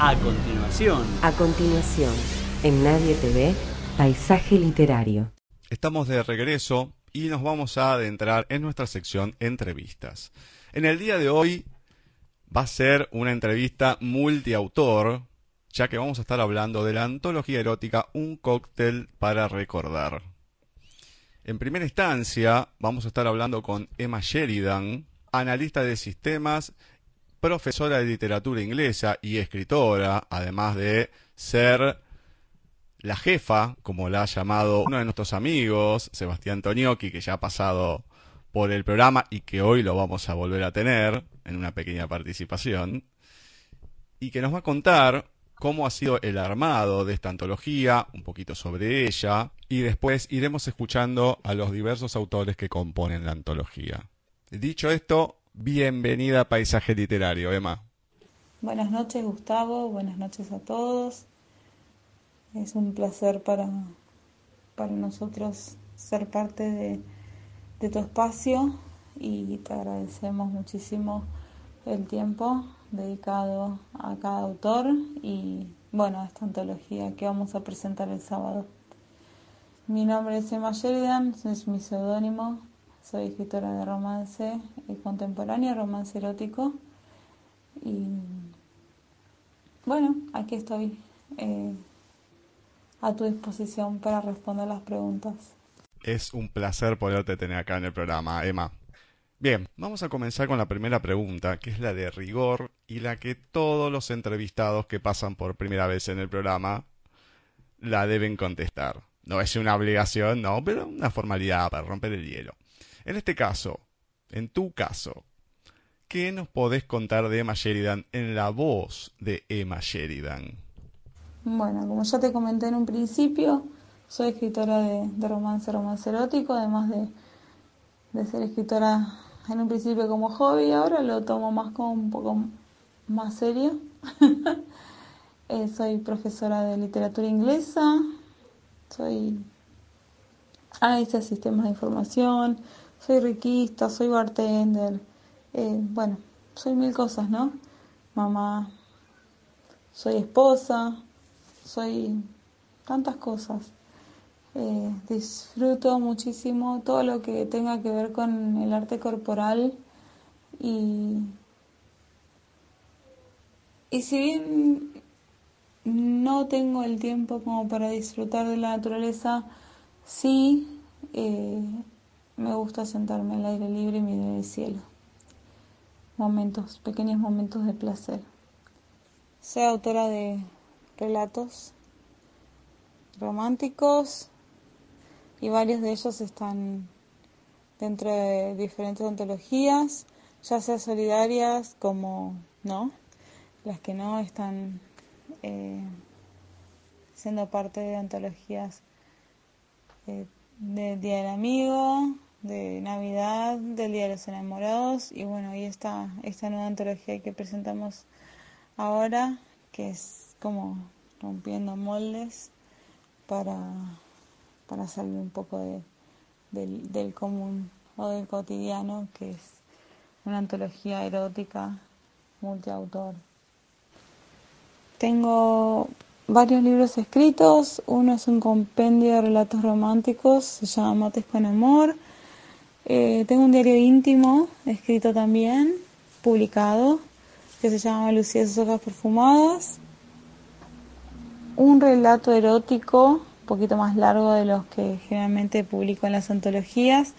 A continuación. A continuación, en Nadie TV, Paisaje Literario. Estamos de regreso y nos vamos a adentrar en nuestra sección entrevistas. En el día de hoy va a ser una entrevista multiautor, ya que vamos a estar hablando de la antología erótica Un cóctel para recordar. En primera instancia, vamos a estar hablando con Emma Sheridan, analista de sistemas, profesora de literatura inglesa y escritora, además de ser la jefa, como la ha llamado uno de nuestros amigos, Sebastián Tonioki, que ya ha pasado por el programa y que hoy lo vamos a volver a tener en una pequeña participación, y que nos va a contar cómo ha sido el armado de esta antología, un poquito sobre ella, y después iremos escuchando a los diversos autores que componen la antología. Dicho esto, bienvenida a Paisaje Literario, Emma. Buenas noches, Gustavo, buenas noches a todos. Es un placer para, para nosotros ser parte de, de tu espacio y te agradecemos muchísimo el tiempo dedicado a cada autor y bueno, a esta antología que vamos a presentar el sábado. Mi nombre es Emma Sheridan, es mi seudónimo, soy escritora de romance contemporáneo, romance erótico y bueno, aquí estoy eh, a tu disposición para responder las preguntas. Es un placer poderte tener acá en el programa, Emma. Bien, vamos a comenzar con la primera pregunta, que es la de rigor y la que todos los entrevistados que pasan por primera vez en el programa la deben contestar. No es una obligación, no, pero una formalidad para romper el hielo. En este caso, en tu caso, ¿qué nos podés contar de Emma Sheridan en la voz de Emma Sheridan? Bueno, como ya te comenté en un principio, soy escritora de, romance, romance erótico, además de, de, ser escritora en un principio como hobby, ahora lo tomo más como un poco más serio. Eh, soy profesora de literatura inglesa, soy analista de sistemas de información, soy riquista, soy bartender, eh, bueno, soy mil cosas, ¿no? Mamá, soy esposa, soy tantas cosas. Eh, disfruto muchísimo todo lo que tenga que ver con el arte corporal y, y si bien no tengo el tiempo como para disfrutar de la naturaleza, sí eh, me gusta sentarme al aire libre y mirar el cielo. Momentos, pequeños momentos de placer. Soy autora de relatos románticos y varios de ellos están dentro de diferentes antologías, ya sea solidarias como no, las que no están eh, siendo parte de antologías eh, del Día del Amigo, de Navidad, del Día de los Enamorados y bueno, y esta, esta nueva antología que presentamos ahora, que es como rompiendo moldes para, para salir un poco de, del, del común o del cotidiano, que es una antología erótica multiautor. Tengo varios libros escritos, uno es un compendio de relatos románticos, se llama Mates con Amor. Eh, tengo un diario íntimo escrito también, publicado, que se llama Lucía sus hojas perfumadas. Un relato erótico, un poquito más largo de los que generalmente publico en las antologías,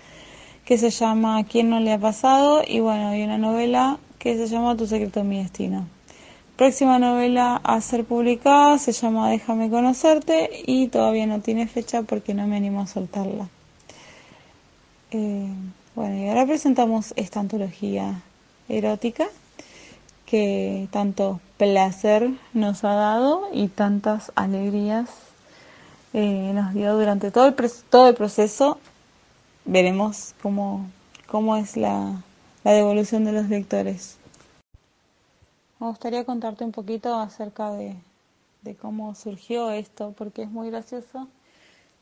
que se llama ¿Quién no le ha pasado? Y bueno, hay una novela que se llama Tu secreto, mi destino. Próxima novela a ser publicada se llama Déjame conocerte y todavía no tiene fecha porque no me animo a soltarla. Eh, bueno, y ahora presentamos esta antología erótica que tanto placer nos ha dado y tantas alegrías eh, nos dio durante todo el, todo el proceso. Veremos cómo, cómo es la, la devolución de los lectores. Me gustaría contarte un poquito acerca de, de cómo surgió esto, porque es muy gracioso.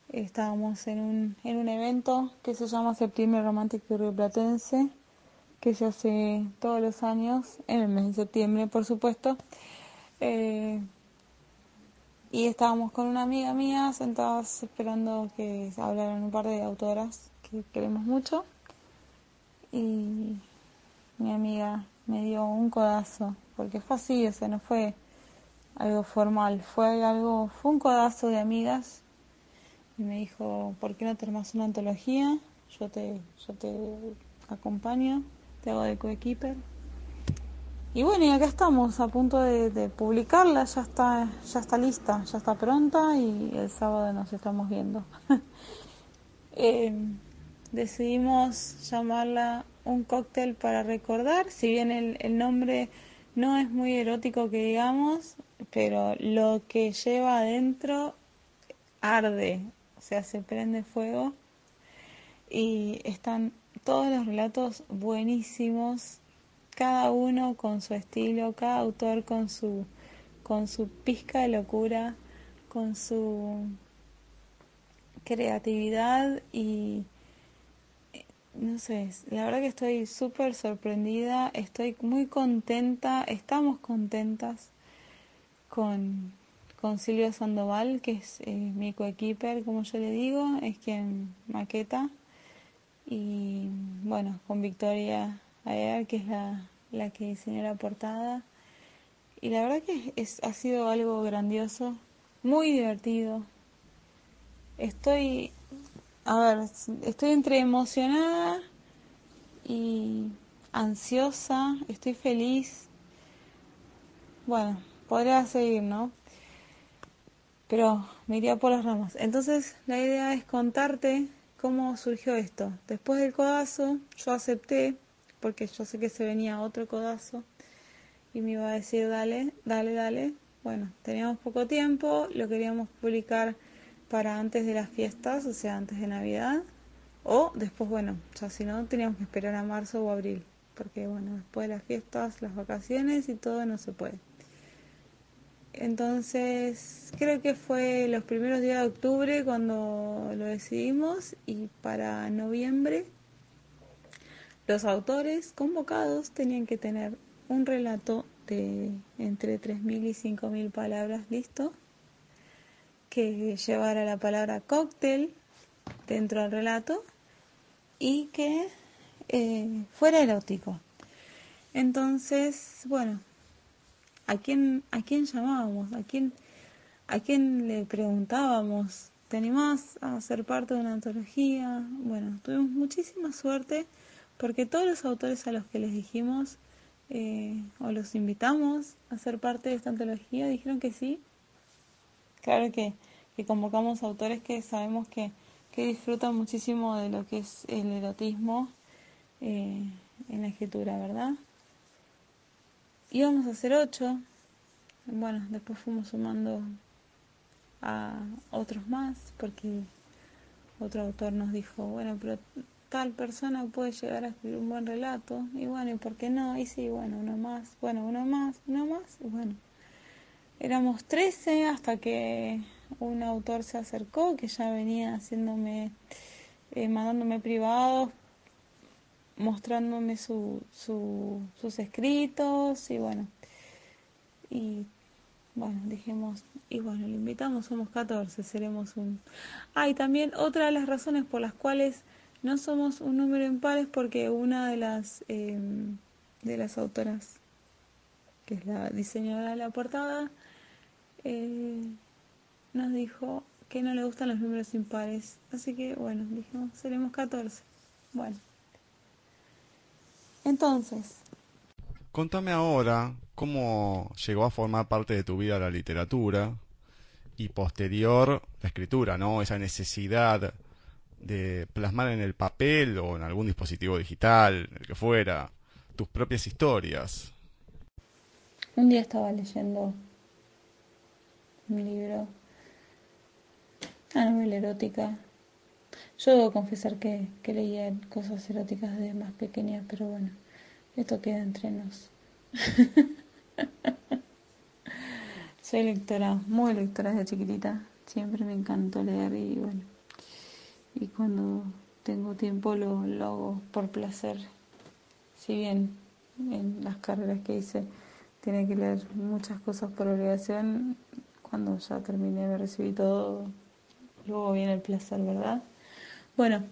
Estábamos en un, en un evento que se llama Septiembre Romántico y Platense que se hace todos los años, en el mes de septiembre, por supuesto. Eh, y estábamos con una amiga mía sentadas esperando que hablaran un par de autoras que queremos mucho. Y mi amiga me dio un codazo, porque fue así, o sea, no fue algo formal, fue algo, fue un codazo de amigas y me dijo, ¿por qué no terminas una antología? Yo te, yo te acompaño, te hago de coequiper. Y bueno, y acá estamos a punto de, publicarla, ya está, ya está lista, ya está pronta y el sábado nos estamos viendo. Eh, decidimos llamarla un cóctel para recordar, si bien el, el nombre no es muy erótico que digamos, pero lo que lleva adentro arde, sea, se prende fuego y están todos los relatos buenísimos, cada uno con su estilo, cada autor con su con su pizca de locura, con su creatividad y no sé, la verdad que estoy súper sorprendida, estoy muy contenta, estamos contentas con, con Silvia Sandoval, que es eh, mi coequiper, como yo le digo, es quien maqueta, y bueno, con Victoria Ayer, que es la, la que diseñó la portada, y la verdad que es, ha sido algo grandioso, muy divertido. Estoy a ver, estoy entre emocionada y ansiosa, estoy feliz. Bueno, podría seguir, ¿no? Pero me iría por las ramas. Entonces, la idea es contarte cómo surgió esto. Después del codazo, yo acepté, porque yo sé que se venía otro codazo, y me iba a decir, dale, dale, dale. Bueno, teníamos poco tiempo, lo queríamos publicar para antes de las fiestas, o sea, antes de Navidad, o después, bueno, ya si no, teníamos que esperar a marzo o abril, porque bueno, después de las fiestas, las vacaciones y todo no se puede. Entonces, creo que fue los primeros días de octubre cuando lo decidimos y para noviembre los autores convocados tenían que tener un relato de entre 3.000 y 5.000 palabras listo que llevara la palabra cóctel dentro del relato y que eh, fuera erótico. Entonces, bueno, ¿a quién, ¿a quién llamábamos? ¿A quién, ¿A quién le preguntábamos? ¿Te animás a ser parte de una antología? Bueno, tuvimos muchísima suerte porque todos los autores a los que les dijimos eh, o los invitamos a ser parte de esta antología dijeron que sí Claro que, convocamos autores que sabemos que, disfrutan muchísimo de lo que es el erotismo eh, en la escritura, ¿verdad? Íbamos a hacer ocho, bueno, después fuimos sumando a otros más, porque otro autor nos dijo, bueno, pero tal persona puede llegar a escribir un buen relato, y bueno, ¿y por qué no? Y sí, bueno, uno más, bueno, uno más, uno más, y bueno, Éramos 13 hasta que un autor se acercó que ya venía haciéndome, eh, mandándome privados, mostrándome su, sus escritos y bueno. Y bueno, dijimos, y bueno, le invitamos, somos 14, seremos un... Ah, y también otra de las razones por las cuales no somos un número impar es porque una de las, em, de las autoras, que es la diseñadora de la portada, eh, nos dijo que no le gustan los números impares. Así que bueno, dijimos, seremos 14. Bueno. Entonces. Contame ahora cómo llegó a formar parte de tu vida la literatura y posterior la escritura, ¿no? Esa necesidad de plasmar en el papel o en algún dispositivo digital, el que fuera, tus propias historias. Un día estaba leyendo un libro, una novela erótica. Yo debo confesar que, leía cosas eróticas de más pequeña, pero bueno, esto queda entre nos. Soy lectora, muy lectora desde chiquitita. Siempre me encantó leer y bueno, y cuando tengo tiempo lo, lo hago por placer. Si bien en las carreras que hice tiene que leer muchas cosas por obligación. Cuando ya terminé, me recibí todo, luego viene el placer, ¿verdad? Bueno,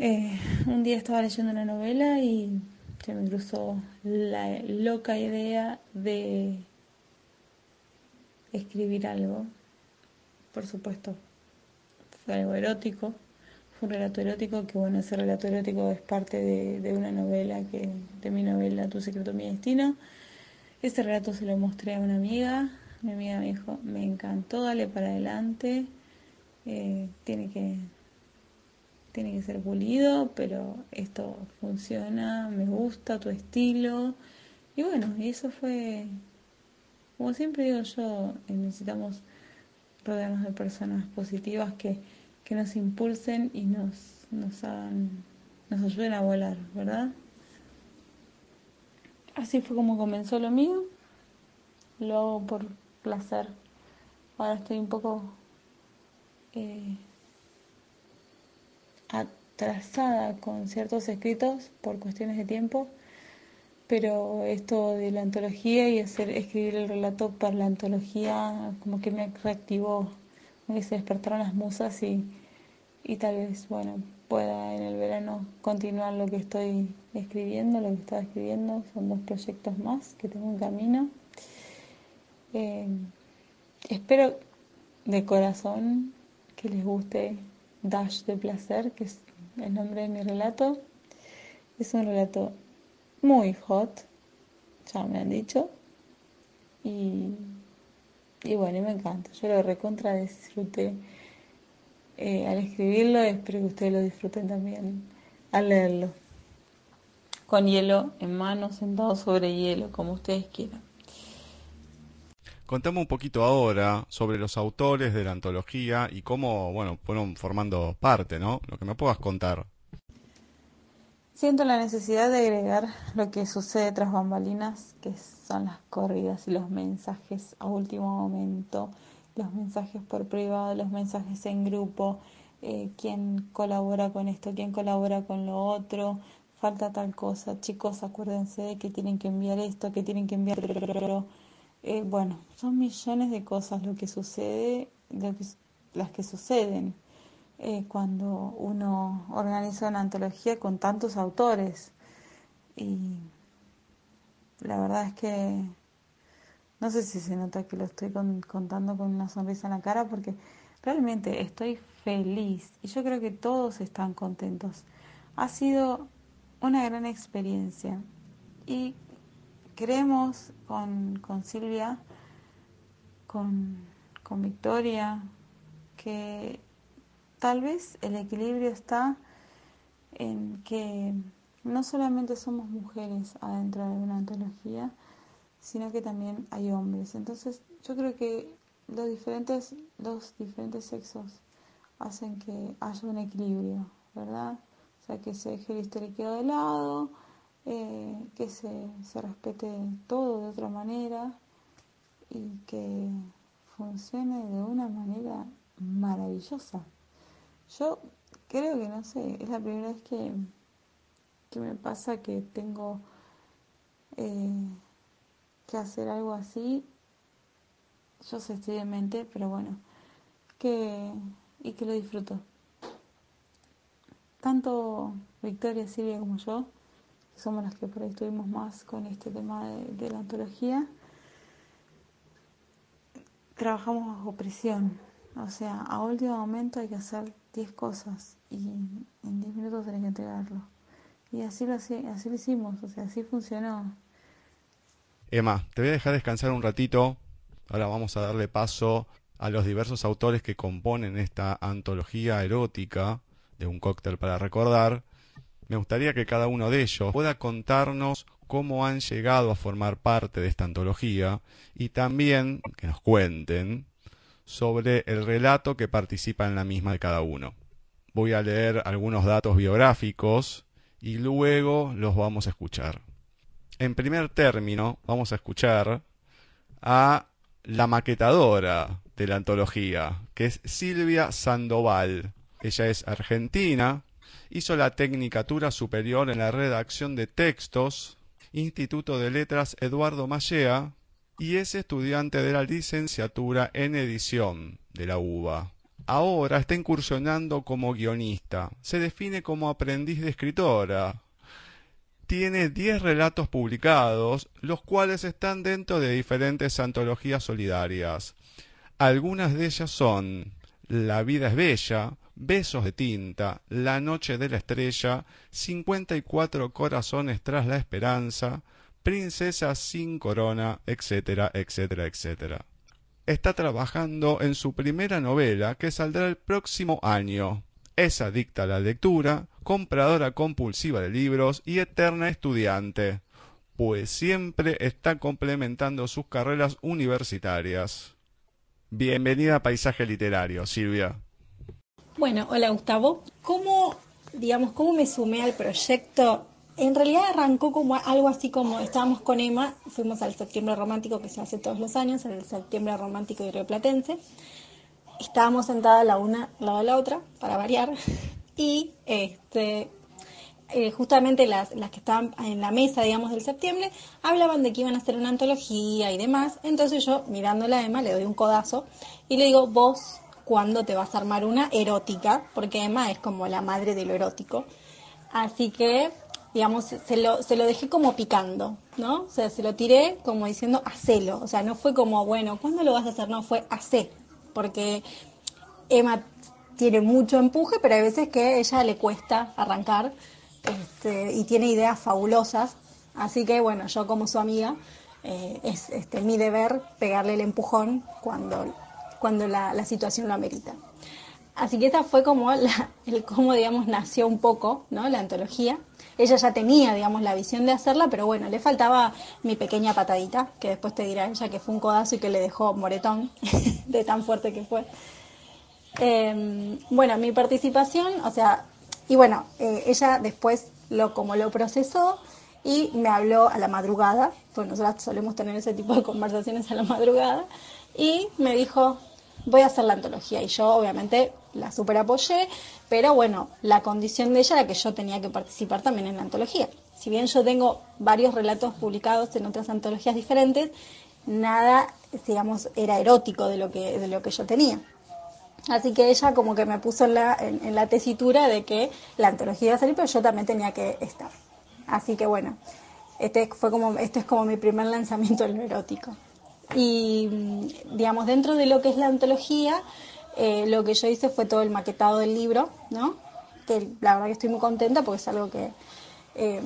eh, un día estaba leyendo una novela y se me cruzó la loca idea de escribir algo. Por supuesto, fue algo erótico, fue un relato erótico, que bueno, ese relato erótico es parte de, una novela, que de mi novela Tu secreto, mi destino. Ese relato se lo mostré a una amiga, mi amiga me dijo, me encantó, dale para adelante, eh, tiene que tiene que ser pulido, pero esto funciona, me gusta tu estilo. Y bueno, y eso fue, como siempre digo yo, eh, necesitamos rodearnos de personas positivas que, que nos impulsen y nos, nos hagan, nos ayuden a volar, ¿verdad? Así fue como comenzó lo mío. Lo hago por placer. Ahora estoy un poco eh, atrasada con ciertos escritos por cuestiones de tiempo, pero esto de la antología y hacer escribir el relato para la antología como que me reactivó, me se despertaron las musas y, y tal vez, bueno, pueda en el verano continuar lo que estoy escribiendo, lo que estaba escribiendo, son dos proyectos más que tengo en camino. Eh, espero de corazón que les guste Dash de Placer, que es el nombre de mi relato. Es un relato muy hot, ya me han dicho. Y, y bueno, me encanta. Yo lo recontra disfruté eh, al escribirlo y espero que ustedes lo disfruten también al leerlo. Con hielo en mano, sentado sobre hielo, como ustedes quieran. Contame un poquito ahora sobre los autores de la antología y cómo, bueno, fueron formando parte, ¿no? Lo que me puedas contar. Siento la necesidad de agregar lo que sucede tras bambalinas, que son las corridas y los mensajes a último momento, los mensajes por privado, los mensajes en grupo, eh, quién colabora con esto, quién colabora con lo otro, falta tal cosa, chicos, acuérdense de que tienen que enviar esto, que tienen que enviar eh, bueno, son millones de cosas lo que sucede, las que suceden eh, cuando uno organiza una antología con tantos autores. Y la verdad es que no sé si se nota que lo estoy contando con una sonrisa en la cara porque realmente estoy feliz y yo creo que todos están contentos. Ha sido una gran experiencia y creemos con, con Silvia, con, con Victoria, que tal vez el equilibrio está en que no solamente somos mujeres adentro de una antología, sino que también hay hombres. Entonces, yo creo que los diferentes, los diferentes sexos hacen que haya un equilibrio, ¿verdad? O sea, que se deje el histórico de lado, eh, que se, respete todo de otra manera y que funcione de una manera maravillosa. Yo creo que, no sé, es la primera vez que, que me pasa que tengo eh, que hacer algo así. Yo sé, estoy de mente, pero bueno, que, y que lo disfruto. Tanto Victoria, Silvia como yo somos las que por ahí estuvimos más con este tema de, la antología, trabajamos bajo presión. O sea, a último momento hay que hacer 10 cosas y en 10 minutos tenés que entregarlo. Y así lo, así, lo hicimos, o sea, así funcionó. Emma, te voy a dejar descansar un ratito. Ahora vamos a darle paso a los diversos autores que componen esta antología erótica de un cóctel para recordar. Me gustaría que cada uno de ellos pueda contarnos cómo han llegado a formar parte de esta antología y también que nos cuenten sobre el relato que participa en la misma de cada uno. Voy a leer algunos datos biográficos y luego los vamos a escuchar. En primer término, vamos a escuchar a la maquetadora de la antología, que es Silvia Sandoval. Ella es argentina, hizo la Tecnicatura Superior en la redacción de textos Instituto de Letras Eduardo Mallea y es estudiante de la licenciatura en edición de la UBA. Ahora está incursionando como guionista. Se define como aprendiz de escritora. Tiene 10 relatos publicados, los cuales están dentro de diferentes antologías solidarias. Algunas de ellas son La vida es bella, Besos de tinta, La noche de la estrella, 54 corazones tras la esperanza, Princesa sin corona, etcétera, etcétera, etcétera está trabajando en su primera novela que saldrá el próximo año. Es adicta a la lectura, compradora compulsiva de libros y eterna estudiante, pues siempre está complementando sus carreras universitarias. Bienvenida a Paisaje Literario, Silvia. Bueno, hola Gustavo. ¿Cómo, digamos, cómo me sumé al proyecto en realidad arrancó como algo así como estábamos con Emma, fuimos al septiembre romántico que se hace todos los años, el septiembre romántico de Platense. Estábamos sentadas la una al lado de la otra, para variar, y este, eh, justamente las, las que estaban en la mesa, digamos, del septiembre, hablaban de que iban a hacer una antología y demás. Entonces yo, mirándola a Emma, le doy un codazo y le digo, vos, ¿cuándo te vas a armar una erótica? Porque Emma es como la madre de lo erótico. Así que digamos, se lo, se lo dejé como picando, ¿no? O sea, se lo tiré como diciendo, hacelo. O sea, no fue como, bueno, ¿cuándo lo vas a hacer? No, fue hacer. Porque Emma tiene mucho empuje, pero hay veces que a ella le cuesta arrancar este, y tiene ideas fabulosas. Así que, bueno, yo como su amiga, eh, es este, mi deber pegarle el empujón cuando, cuando la, la situación lo amerita. Así que esta fue como la, el cómo, digamos, nació un poco, ¿no? La antología. Ella ya tenía, digamos, la visión de hacerla, pero bueno, le faltaba mi pequeña patadita, que después te dirá ella que fue un codazo y que le dejó moretón de tan fuerte que fue. Em, bueno, mi participación, o sea, y bueno, eh, ella después lo como lo procesó y me habló a la madrugada, pues nosotros solemos tener ese tipo de conversaciones a la madrugada, y me dijo, voy a hacer la antología. Y yo obviamente la super apoyé, pero bueno, la condición de ella era que yo tenía que participar también en la antología. Si bien yo tengo varios relatos publicados en otras antologías diferentes, nada, digamos, era erótico de lo que, de lo que yo tenía. Así que ella como que me puso en la, en, la tesitura de que la antología iba a salir, pero yo también tenía que estar. Así que bueno, este fue como, este es como mi primer lanzamiento en lo erótico. Y digamos, dentro de lo que es la antología, eh, lo que yo hice fue todo el maquetado del libro, ¿no? Que la verdad que estoy muy contenta porque es algo que, eh,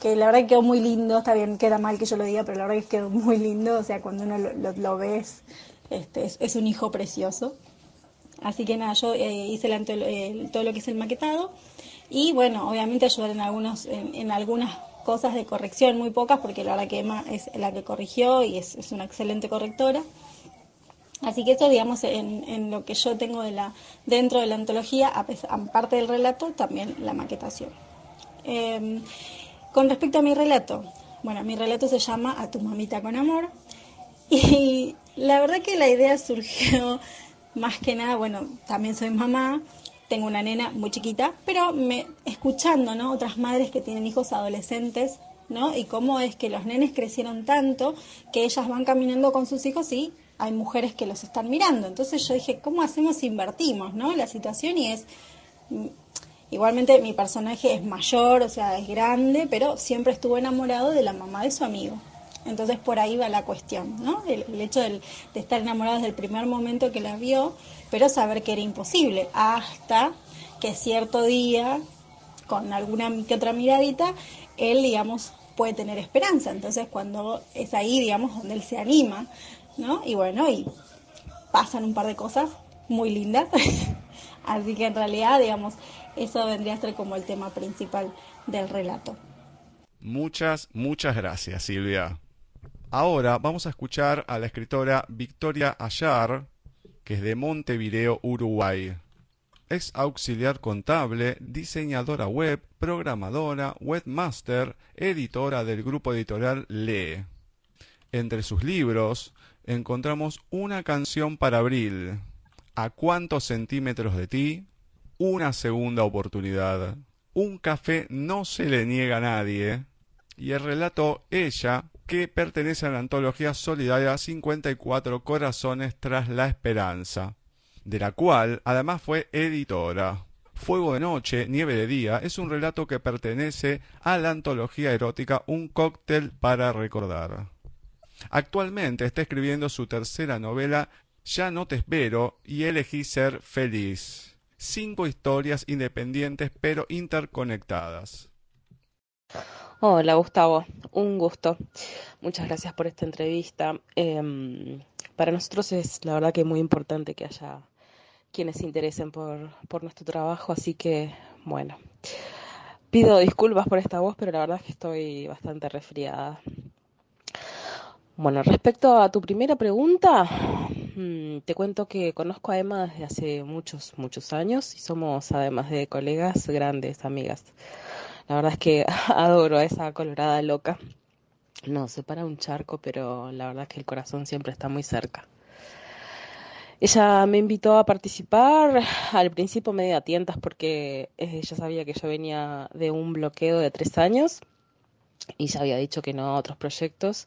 que la verdad que quedó muy lindo, está bien, queda mal que yo lo diga, pero la verdad que quedó muy lindo, o sea, cuando uno lo, lo, ves, este, es, un hijo precioso. Así que nada, yo eh, hice todo lo que es el maquetado y bueno, obviamente ayudar en, algunos, en, algunas cosas de corrección, muy pocas, porque la verdad que Emma es la que corrigió y es, es una excelente correctora. Así que eso, digamos, en, en, lo que yo tengo de la, dentro de la antología, aparte del relato, también la maquetación. Em, con respecto a mi relato, bueno, mi relato se llama A tu mamita con amor y la verdad que la idea surgió más que nada, bueno, también soy mamá, tengo una nena muy chiquita, pero me, escuchando, ¿no? Otras madres que tienen hijos adolescentes, ¿no? Y cómo es que los nenes crecieron tanto que ellas van caminando con sus hijos y hay mujeres que los están mirando. Entonces yo dije, ¿cómo hacemos si invertimos, no? La situación y es... Mm, igualmente mi personaje es mayor, o sea, es grande, pero siempre estuvo enamorado de la mamá de su amigo. Entonces por ahí va la cuestión, ¿no? El, hecho de, estar enamorado desde el primer momento que la vio, pero saber que era imposible, hasta que cierto día, con alguna que otra miradita, él, digamos, puede tener esperanza. Entonces cuando es ahí, digamos, donde él se anima ¿no? Y bueno, y pasan un par de cosas muy lindas. Así que en realidad, digamos, eso vendría a ser como el tema principal del relato. Muchas, muchas gracias, Silvia. Ahora vamos a escuchar a la escritora Victoria Ayar, que es de Montevideo, Uruguay. Es auxiliar contable, diseñadora web, programadora, webmaster, editora del grupo editorial Lee. Entre sus libros encontramos una canción para abril. ¿A cuántos centímetros de ti? Una segunda oportunidad. Un café no se le niega a nadie. y el relato Ella, que pertenece a la antología solidaria 54 Corazones tras la Esperanza, de la cual además fue editora. Fuego de Noche, Nieve de Día es un relato que pertenece a la antología erótica Un cóctel para recordar. Actualmente está escribiendo su tercera novela Ya no te espero y elegí ser feliz. Cinco historias independientes pero interconectadas. Hola Gustavo, un gusto. Muchas gracias por esta entrevista. Em, para nosotros es la verdad que muy importante que haya quienes se interesen por, por nuestro trabajo, así que bueno, pido disculpas por esta voz, pero la verdad es que estoy bastante resfriada. Bueno, respecto a tu primera pregunta, mm, te cuento que conozco a Emma desde hace muchos, muchos años y somos además de colegas, grandes amigas. La verdad es que adoro a esa colorada loca. No, se para un charco, pero la verdad es que el corazón siempre está muy cerca. Ella me invitó a participar al principio medio a tientas porque ella sabía que yo venía de un bloqueo de tres años y ya había dicho que no a otros proyectos.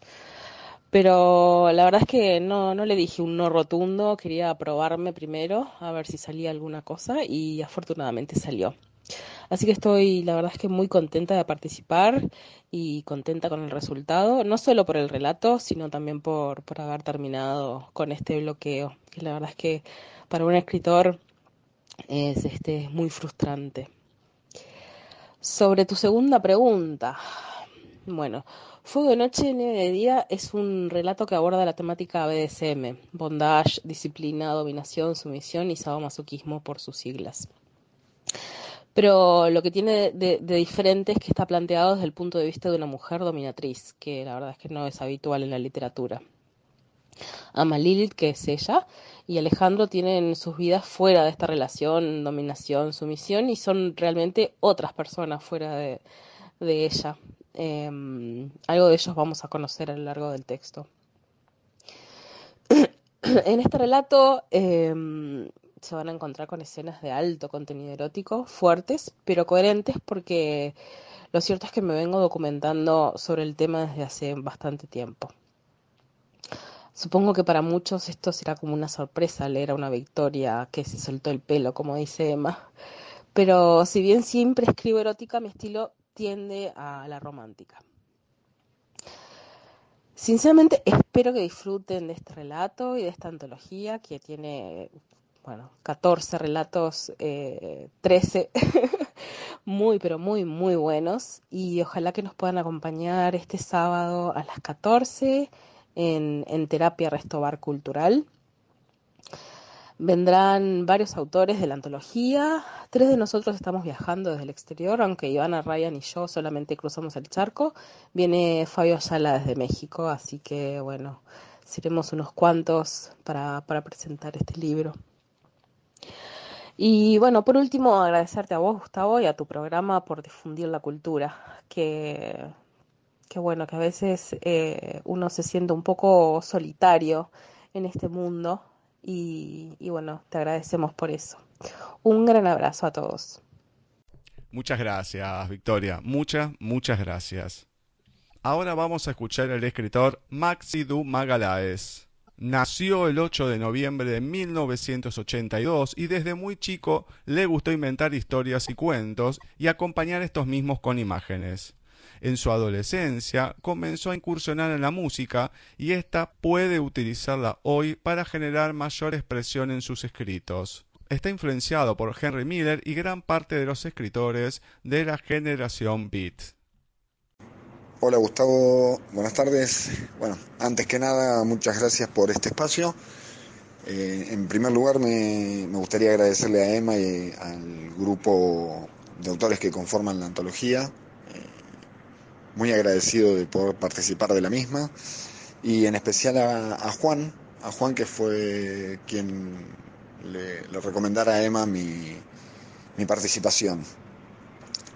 Pero la verdad es que no, no le dije un no rotundo, quería probarme primero a ver si salía alguna cosa y afortunadamente salió. Así que estoy, la verdad es que muy contenta de participar y contenta con el resultado, no solo por el relato, sino también por, por haber terminado con este bloqueo, que la verdad es que para un escritor es este, muy frustrante. Sobre tu segunda pregunta, bueno, Fuego de Noche, Nieve de Día es un relato que aborda la temática BDSM, bondage, disciplina, dominación, sumisión y sadomasoquismo por sus siglas. Pero lo que tiene de, diferente es que está planteado desde el punto de vista de una mujer dominatriz, que la verdad es que no es habitual en la literatura. Ama Lilith, que es ella, y Alejandro tienen sus vidas fuera de esta relación, dominación, sumisión, y son realmente otras personas fuera de, ella. Eh, algo de ellos vamos a conocer a lo largo del texto. en este relato eh, se van a encontrar con escenas de alto contenido erótico, fuertes, pero coherentes porque lo cierto es que me vengo documentando sobre el tema desde hace bastante tiempo. Supongo que para muchos esto será como una sorpresa leer a una Victoria que se soltó el pelo, como dice Emma. Pero si bien siempre escribo erótica, mi estilo tiende a la romántica. Sinceramente espero que disfruten de este relato y de esta antología que tiene, bueno, 14 relatos, eh, 13 muy, pero muy, muy buenos y ojalá que nos puedan acompañar este sábado a las 14 en, en Terapia Restobar Cultural. Vendrán varios autores de la antología. Tres de nosotros estamos viajando desde el exterior, aunque Ivana, Ryan y yo solamente cruzamos el charco. Viene Fabio Ayala desde México, así que bueno, seremos unos cuantos para, para presentar este libro. Y bueno, por último, agradecerte a vos, Gustavo, y a tu programa por difundir la cultura, que, que bueno, que a veces eh, uno se siente un poco solitario en este mundo y, y, bueno, te agradecemos por eso. Un gran abrazo a todos. Muchas gracias, Victoria. Muchas, muchas gracias. Ahora vamos a escuchar al escritor Maxi Du Magalaes. Nació el 8 de noviembre de 1982 y desde muy chico le gustó inventar historias y cuentos y acompañar estos mismos con imágenes. En su adolescencia comenzó a incursionar en la música y ésta puede utilizarla hoy para generar mayor expresión en sus escritos. Está influenciado por Henry Miller y gran parte de los escritores de la generación Beat. Hola Gustavo, buenas tardes. Bueno, antes que nada, muchas gracias por este espacio. Eh, en primer lugar, me, me, gustaría agradecerle a Emma y al grupo de autores que conforman la antología muy agradecido de poder participar de la misma y en especial a, a Juan, a Juan que fue quien le, le recomendara a Emma mi, mi participación.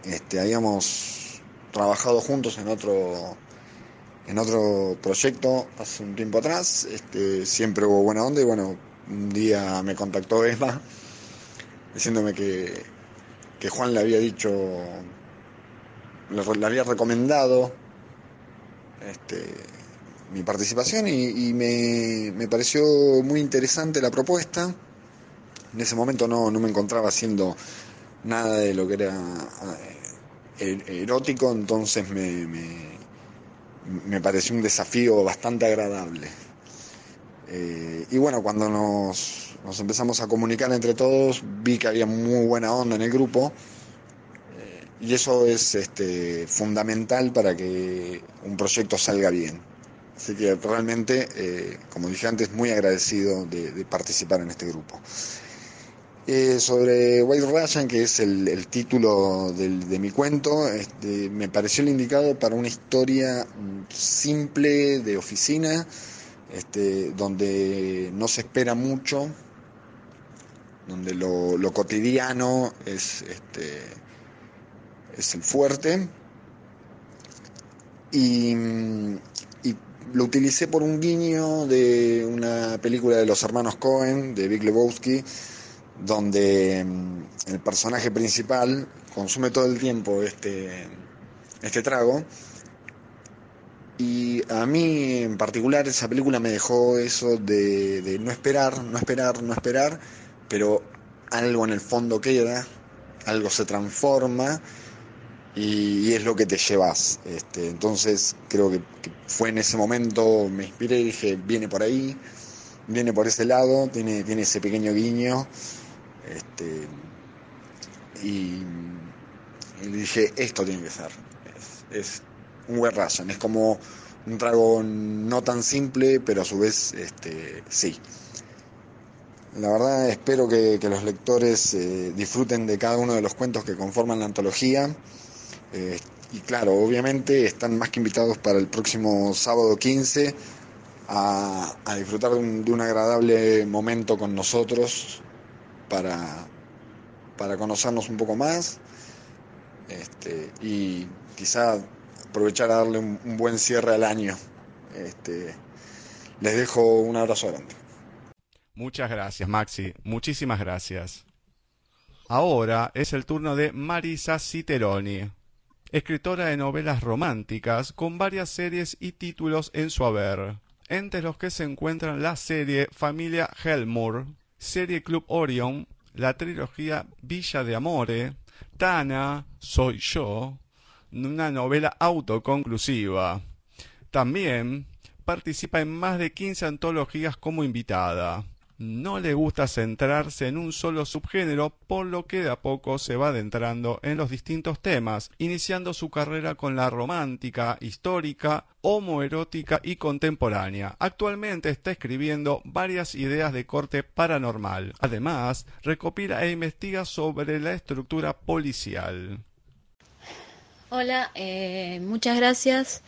Este, habíamos trabajado juntos en otro en otro proyecto hace un tiempo atrás, este, siempre hubo buena onda y bueno, un día me contactó Emma diciéndome que, que Juan le había dicho le, había recomendado este, mi participación y, me, pareció muy interesante la propuesta. En ese momento no, me encontraba haciendo nada de lo que era eh, erótico, entonces me, me, pareció un desafío bastante agradable. Eh, y bueno, cuando nos, nos, empezamos a comunicar entre todos, vi que había muy buena onda en el grupo y eso es este, fundamental para que un proyecto salga bien. Así que realmente, eh, como dije antes, muy agradecido de, participar en este grupo. Eh, sobre White Russian, que es el, título de mi cuento, este, me pareció el indicado para una historia simple de oficina, este, donde no se espera mucho, donde lo, lo cotidiano es este, es el fuerte. Y, lo utilicé por un guiño de una película de los hermanos Cohen, de Big Lebowski, donde mm, el personaje principal consume todo el tiempo este, este trago. Y a mí en particular esa película me dejó eso de, no esperar, no esperar, no esperar, pero algo en el fondo queda, algo se transforma y, es lo que te llevas. Este, entonces creo que, fue en ese momento, me inspiré y dije, viene por ahí, viene por ese lado, tiene, tiene ese pequeño guiño. Este, y, dije, esto tiene que ser. Es, un web es como un trago no tan simple, pero a su vez este, sí. La verdad espero que, los lectores eh, disfruten de cada uno de los cuentos que conforman la antología. Eh, y claro, obviamente están más que invitados para el próximo sábado 15 a, disfrutar de un, agradable momento con nosotros para, para conocernos un poco más este, y quizá aprovechar a darle un, buen cierre al año. Este, les dejo un abrazo grande. Muchas gracias, Maxi. Muchísimas gracias. Ahora es el turno de Marisa Citeroni escritora de novelas románticas con varias series y títulos en su haber, entre los que se encuentran la serie Familia Helmore, serie Club Orion, la trilogía Villa de Amore, Tana, Soy yo, una novela autoconclusiva. También participa en más de 15 antologías como invitada no le gusta centrarse en un solo subgénero, por lo que de a poco se va adentrando en los distintos temas, iniciando su carrera con la romántica, histórica, homoerótica y contemporánea. Actualmente está escribiendo varias ideas de corte paranormal. Además, recopila e investiga sobre la estructura policial. Hola, eh, muchas gracias.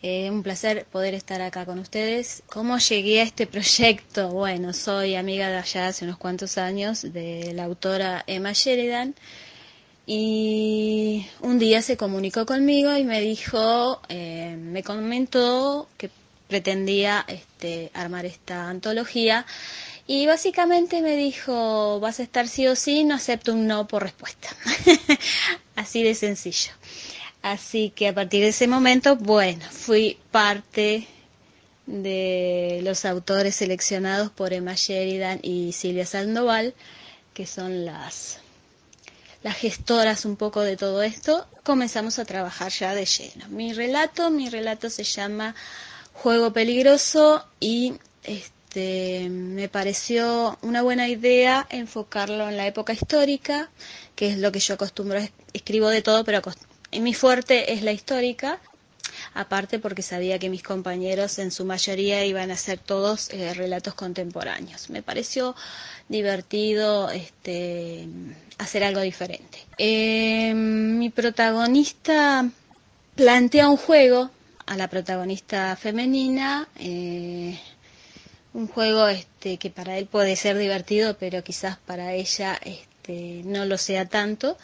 Eh, un placer poder estar acá con ustedes. ¿Cómo llegué a este proyecto? Bueno, soy amiga de allá hace unos cuantos años de la autora Emma Sheridan y un día se comunicó conmigo y me dijo, eh, me comentó que pretendía este, armar esta antología y básicamente me dijo, vas a estar sí o sí, no acepto un no por respuesta. Así de sencillo. Así que a partir de ese momento, bueno, fui parte de los autores seleccionados por Emma Sheridan y Silvia Sandoval, que son las, las gestoras un poco de todo esto. Comenzamos a trabajar ya de lleno. Mi relato, mi relato se llama Juego Peligroso y este, me pareció una buena idea enfocarlo en la época histórica, que es lo que yo acostumbro, escribo de todo, pero mi fuerte es la histórica, aparte porque sabía que mis compañeros en su mayoría iban a ser todos eh, relatos contemporáneos. Me pareció divertido este, hacer algo diferente. Eh, mi protagonista plantea un juego a la protagonista femenina, eh, un juego este, que para él puede ser divertido, pero quizás para ella este, no lo sea tanto.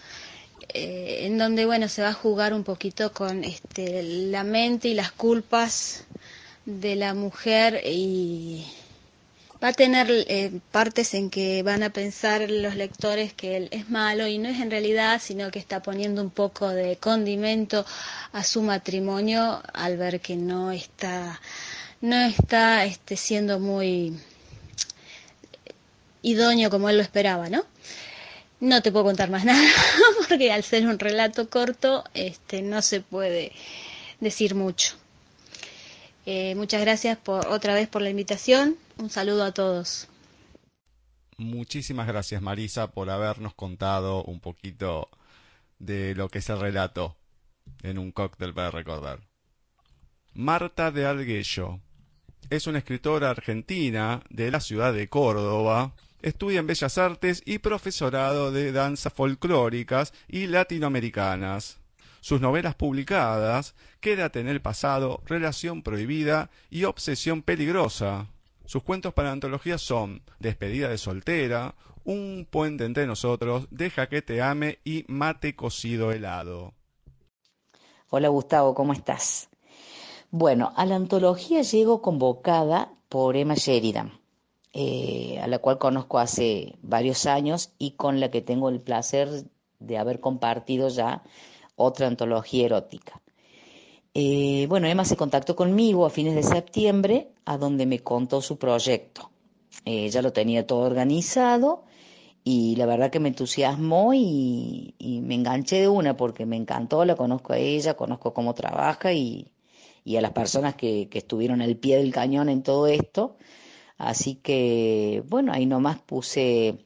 Eh, en donde bueno se va a jugar un poquito con este, la mente y las culpas de la mujer y va a tener eh, partes en que van a pensar los lectores que él es malo y no es en realidad, sino que está poniendo un poco de condimento a su matrimonio al ver que no está no está este, siendo muy idóneo como él lo esperaba, ¿no? No te puedo contar más nada porque al ser un relato corto este, no se puede decir mucho. Eh, muchas gracias por, otra vez por la invitación. Un saludo a todos. Muchísimas gracias Marisa por habernos contado un poquito de lo que es el relato en un cóctel para recordar. Marta de Alguello es una escritora argentina de la ciudad de Córdoba. Estudia en Bellas Artes y profesorado de danzas folclóricas y latinoamericanas. Sus novelas publicadas, Quédate en el pasado, Relación prohibida y Obsesión peligrosa. Sus cuentos para antología son Despedida de soltera, Un puente entre nosotros, Deja que te ame y Mate cocido helado. Hola Gustavo, ¿cómo estás? Bueno, a la antología llego convocada por Emma Sheridan, eh, a la cual conozco hace varios años y con la que tengo el placer de haber compartido ya otra antología erótica. Eh, bueno, Emma se contactó conmigo a fines de septiembre, a donde me contó su proyecto. Eh, ya lo tenía todo organizado y la verdad que me entusiasmó y, me enganché de una porque me encantó, la conozco a ella, conozco cómo trabaja y, a las personas que, que, estuvieron al pie del cañón en todo esto. Así que, bueno, ahí nomás puse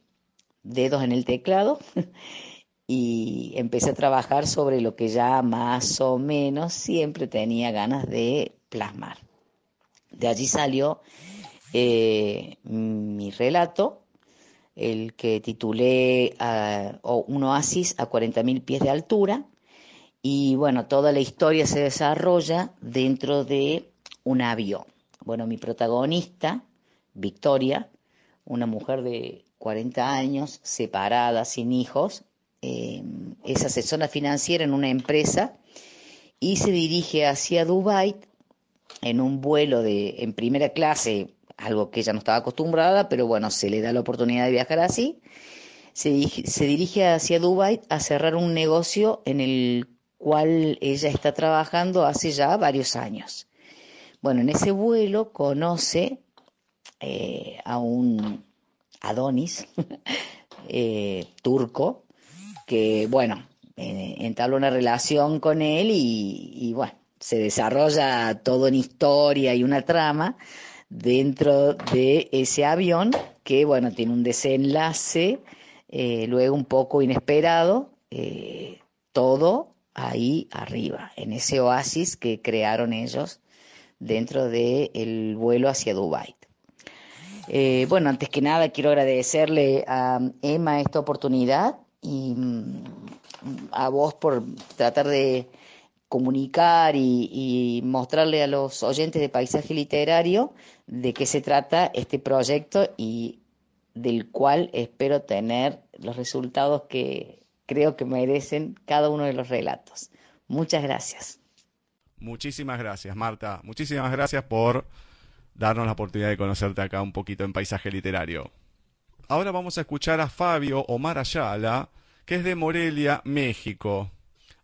dedos en el teclado y empecé a trabajar sobre lo que ya más o menos siempre tenía ganas de plasmar. De allí salió eh, mi relato, el que titulé uh, Un oasis a 40.000 pies de altura. Y bueno, toda la historia se desarrolla dentro de un avión. Bueno, mi protagonista, Victoria, una mujer de 40 años, separada, sin hijos, eh, es asesora financiera en una empresa y se dirige hacia Dubai en un vuelo de en primera clase, algo que ella no estaba acostumbrada, pero bueno, se le da la oportunidad de viajar así. Se dirige, hacia Dubai a cerrar un negocio en el cual ella está trabajando hace ya varios años. Bueno, en ese vuelo conoce eh, a un Adonis eh, turco que, bueno, entabla una relación con él y, bueno, se desarrolla todo en historia y una trama dentro de ese avión que, bueno, tiene un desenlace eh, luego un poco inesperado, eh, todo ahí arriba, en ese oasis que crearon ellos dentro del vuelo hacia Dubái. Eh, bueno, antes que nada quiero agradecerle a Emma esta oportunidad y mm, a vos por tratar de comunicar y, mostrarle a los oyentes de Paisaje Literario de qué se trata este proyecto y del cual espero tener los resultados que creo que merecen cada uno de los relatos. Muchas gracias. Muchísimas gracias, Marta. Muchísimas gracias por darnos la oportunidad de conocerte acá un poquito en Paisaje Literario. Ahora vamos a escuchar a Fabio Omar Ayala, que es de Morelia, México.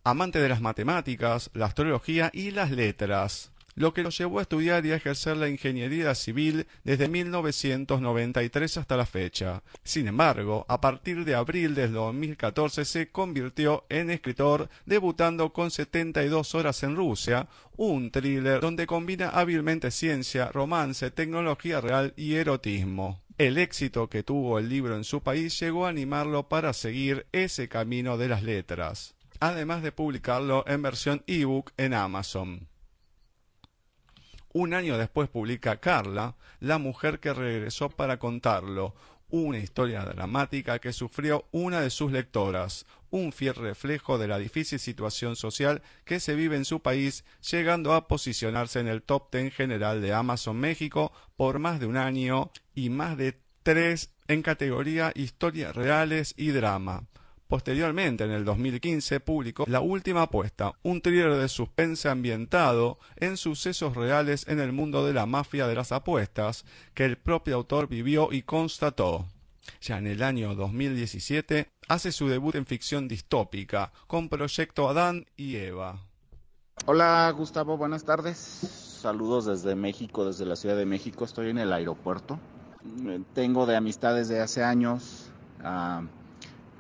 Amante de las matemáticas, la astrología y las letras, lo que lo llevó a estudiar y a ejercer la ingeniería civil desde 1993 hasta la fecha. Sin embargo, a partir de abril del 2014 se convirtió en escritor, debutando con 72 horas en Rusia, un thriller donde combina hábilmente ciencia, romance, tecnología real y erotismo. El éxito que tuvo el libro en su país llegó a animarlo para seguir ese camino de las letras, además de publicarlo en versión ebook en Amazon. Un año después publica Carla, la mujer que regresó para contarlo, una historia dramática que sufrió una de sus lectoras, un fiel reflejo de la difícil situación social que se vive en su país, llegando a posicionarse en el top ten general de Amazon México por más de un año y más de tres en categoría historias reales y drama. Posteriormente, en el 2015, publicó La Última Apuesta, un thriller de suspense ambientado en sucesos reales en el mundo de la mafia de las apuestas, que el propio autor vivió y constató. Ya en el año 2017 hace su debut en ficción distópica con Proyecto Adán y Eva. Hola Gustavo, buenas tardes. Saludos desde México, desde la Ciudad de México. Estoy en el aeropuerto. Tengo de amistades de hace años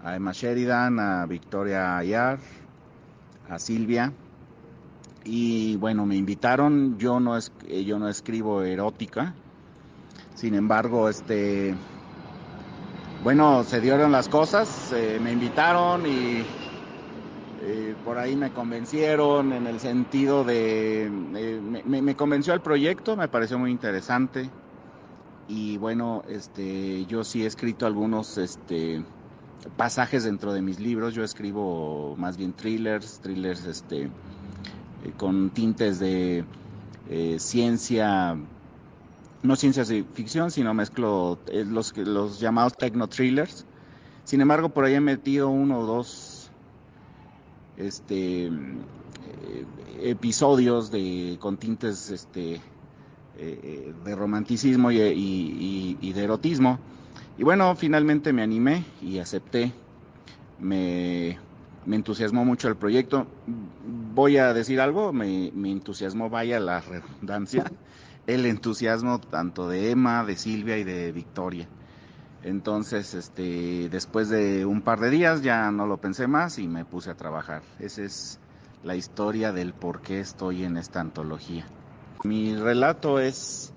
a, Emma Sheridan, a Victoria Ayar, a Silvia. Y bueno, me invitaron. Yo no, es, yo no escribo erótica. Sin embargo, este, bueno, se dieron las cosas, eh, me invitaron y eh, por ahí me convencieron en el sentido de, me, convenció el proyecto, me pareció muy interesante y bueno, este, yo sí he escrito algunos este, pasajes dentro de mis libros, yo escribo más bien thrillers, thrillers este, eh, con tintes de ciencia no ciencia ficción, sino mezclo eh, los, los llamados techno thrillers. Sin embargo, por ahí he metido uno o dos este, eh, episodios de, con tintes este, eh, de romanticismo y, y, de erotismo. Y bueno, finalmente me animé y acepté. Me, me entusiasmó mucho el proyecto. Voy a decir algo, me, me entusiasmó, vaya la redundancia el entusiasmo tanto de Emma, de Silvia y de Victoria. Entonces, este, después de un par de días ya no lo pensé más y me puse a trabajar. Esa es la historia del por qué estoy en esta antología. Mi relato es,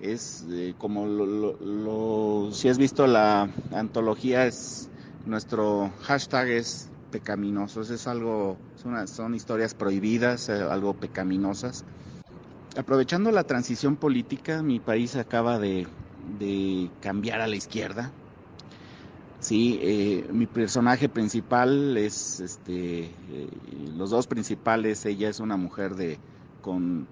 es eh, como lo, si has visto la antología, es nuestro hashtag es pecaminosos, es algo, son, historias prohibidas, eh, algo pecaminosas aprovechando la transición política, mi país acaba de, cambiar a la izquierda. Sí, eh, mi personaje principal es, este, los dos principales, ella es una mujer de, con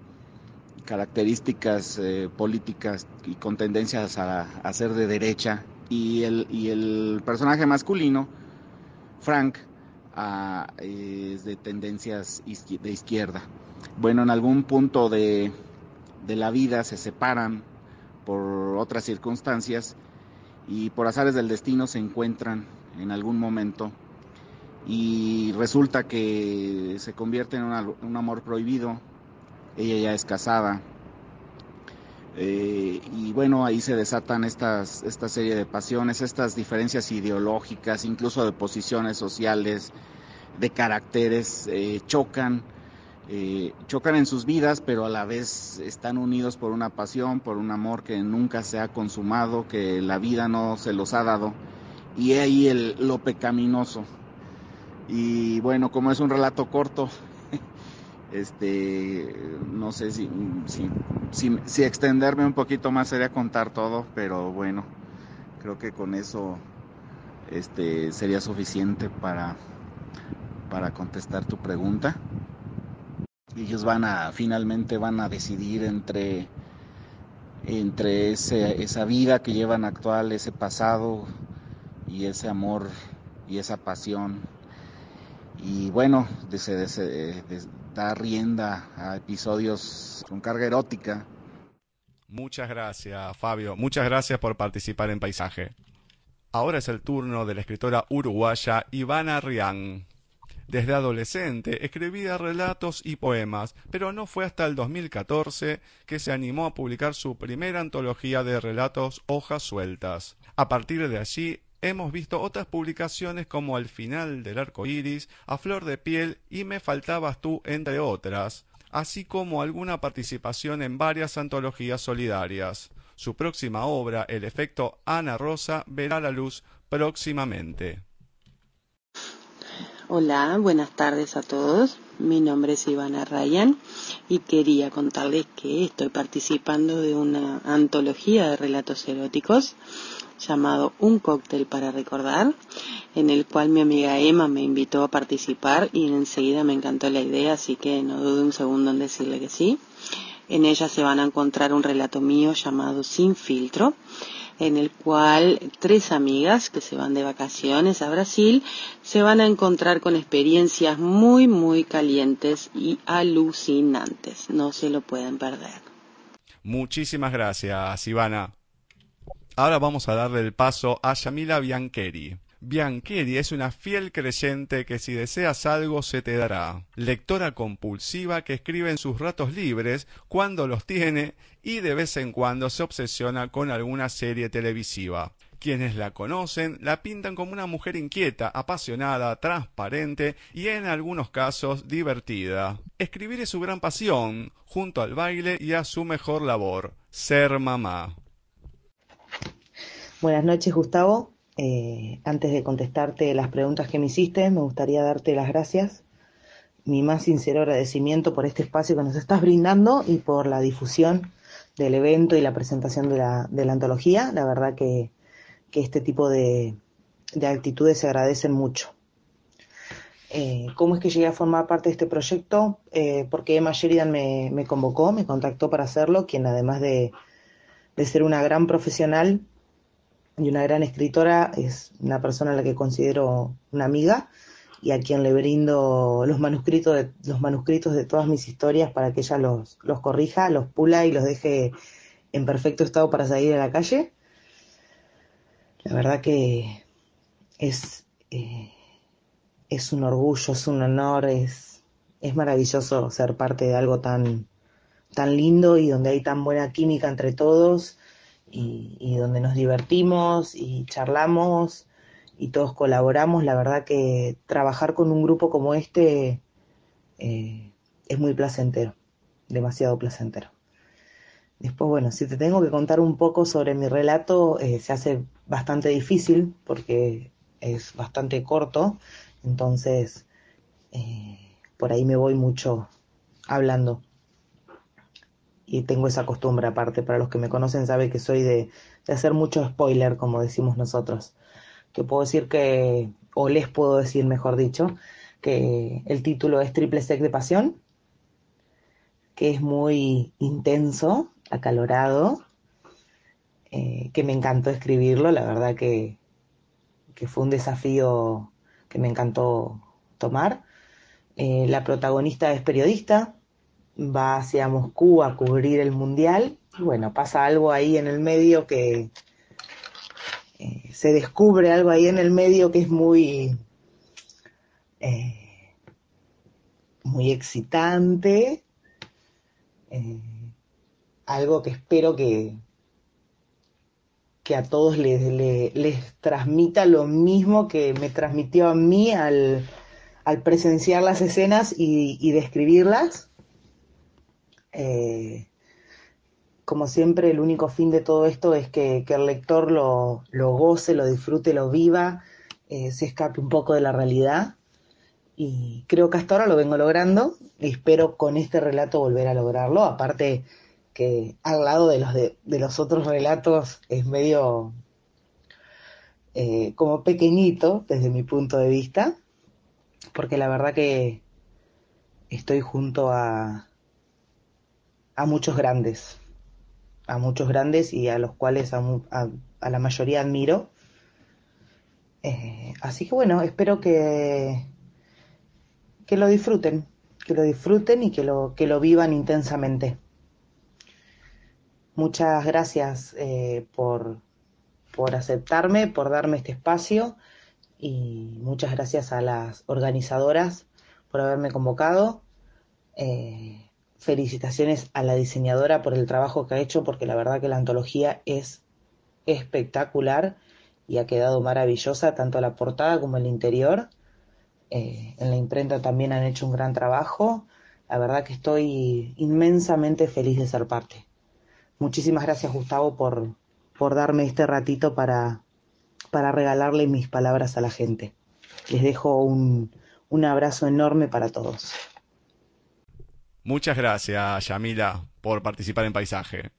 características eh, políticas y con tendencias a, ser de derecha, y el, y el personaje masculino, Frank, es de tendencias de izquierda. Bueno, en algún punto de, la vida se separan por otras circunstancias y por azares del destino se encuentran en algún momento y resulta que se convierte en un amor prohibido, ella ya es casada eh, y bueno, ahí se desatan estas, esta serie de pasiones, estas diferencias ideológicas, incluso de posiciones sociales, de caracteres, eh, chocan eh, chocan en sus vidas, pero a la vez están unidos por una pasión, por un amor que nunca se ha consumado, que la vida no se los ha dado. Y ahí el, lo pecaminoso. Y bueno, como es un relato corto, este, no sé si, si, si, extenderme un poquito más sería contar todo, pero bueno, creo que con eso este, sería suficiente para, para contestar tu pregunta ellos van a finalmente van a decidir entre entre ese, esa vida que llevan actual, ese pasado y ese amor y esa pasión. Y bueno, se, da rienda a episodios con carga erótica. Muchas gracias, Fabio. Muchas gracias por participar en Paisaje. Ahora es el turno de la escritora uruguaya Ivana Rian. Desde adolescente escribía relatos y poemas, pero no fue hasta el 2014 que se animó a publicar su primera antología de relatos Hojas Sueltas. A partir de allí hemos visto otras publicaciones como El final del arco iris, A flor de piel y Me faltabas tú, entre otras, así como alguna participación en varias antologías solidarias. Su próxima obra, El efecto Ana Rosa, verá la luz próximamente. Hola, buenas tardes a todos. Mi nombre es Ivana Ryan y quería contarles que estoy participando de una antología de relatos eróticos llamado Un cóctel para recordar, en el cual mi amiga Emma me invitó a participar y enseguida me encantó la idea, así que no dude un segundo en decirle que sí. En ella se van a encontrar un relato mío llamado Sin filtro, en el cual tres amigas que se van de vacaciones a Brasil se van a encontrar con experiencias muy, muy calientes y alucinantes. No se lo pueden perder. Muchísimas gracias, Ivana. Ahora vamos a darle el paso a Yamila Biancheri. Biancheri es una fiel creyente que si deseas algo se te dará. Lectora compulsiva que escribe en sus ratos libres cuando los tiene y de vez en cuando se obsesiona con alguna serie televisiva. Quienes la conocen la pintan como una mujer inquieta, apasionada, transparente y en algunos casos divertida. Escribir es su gran pasión, junto al baile y a su mejor labor, ser mamá. Buenas noches, Gustavo. Eh, antes de contestarte las preguntas que me hiciste, me gustaría darte las gracias, mi más sincero agradecimiento por este espacio que nos estás brindando y por la difusión del evento y la presentación de la, de la antología. La verdad que, que este tipo de, de, actitudes se agradecen mucho. Eh, ¿Cómo es que llegué a formar parte de este proyecto? Eh, porque Emma Sheridan me, convocó, me contactó para hacerlo, quien además de, de ser una gran profesional, y una gran escritora, es una persona a la que considero una amiga y a quien le brindo los manuscritos de, los manuscritos de todas mis historias para que ella los, los corrija, los pula y los deje en perfecto estado para salir a la calle. La verdad que es, eh, es un orgullo, es un honor, es, es maravilloso ser parte de algo tan, tan lindo y donde hay tan buena química entre todos y, donde nos divertimos y charlamos y todos colaboramos. La verdad que trabajar con un grupo como este eh, es muy placentero, demasiado placentero. Después, bueno, si te tengo que contar un poco sobre mi relato, eh, se hace bastante difícil porque es bastante corto, entonces eh, por ahí me voy mucho hablando y tengo esa costumbre aparte. Para los que me conocen saben que soy de, hacer mucho spoiler, como decimos nosotros. Que puedo decir que, o les puedo decir, mejor dicho, que el título es Triple Sec de Pasión, que es muy intenso, acalorado, eh, que me encantó escribirlo, la verdad que, que, fue un desafío que me encantó tomar. Eh, la protagonista es periodista, va hacia Moscú a cubrir el mundial. Y bueno, pasa algo ahí en el medio que eh, se descubre algo ahí en el medio que es muy eh, muy excitante, eh, algo que espero que que a todos les, les, transmita lo mismo que me transmitió a mí al, al presenciar las escenas y, y describirlas eh, como siempre, el único fin de todo esto es que, el lector lo, goce, lo disfrute, lo viva, eh, se escape un poco de la realidad. Y creo que hasta ahora lo vengo logrando. Y espero con este relato volver a lograrlo. Aparte que al lado de los, de, los otros relatos es medio eh, como pequeñito desde mi punto de vista. Porque la verdad que estoy junto a, a muchos grandes, a muchos grandes y a los cuales a, la mayoría admiro. Eh, así que bueno, espero que, que lo disfruten, que lo disfruten y que lo, que lo vivan intensamente. Muchas gracias eh, por, por aceptarme, por darme este espacio y muchas gracias a las organizadoras por haberme convocado. Eh, felicitaciones a la diseñadora por el trabajo que ha hecho, porque la verdad que la antología es espectacular y ha quedado maravillosa, tanto la portada como el interior. Eh, en la imprenta también han hecho un gran trabajo. La verdad que estoy inmensamente feliz de ser parte. Muchísimas gracias Gustavo por, por darme este ratito para, para regalarle mis palabras a la gente. Les dejo un, un abrazo enorme para todos. Muchas gracias, Yamila, por participar en Paisaje.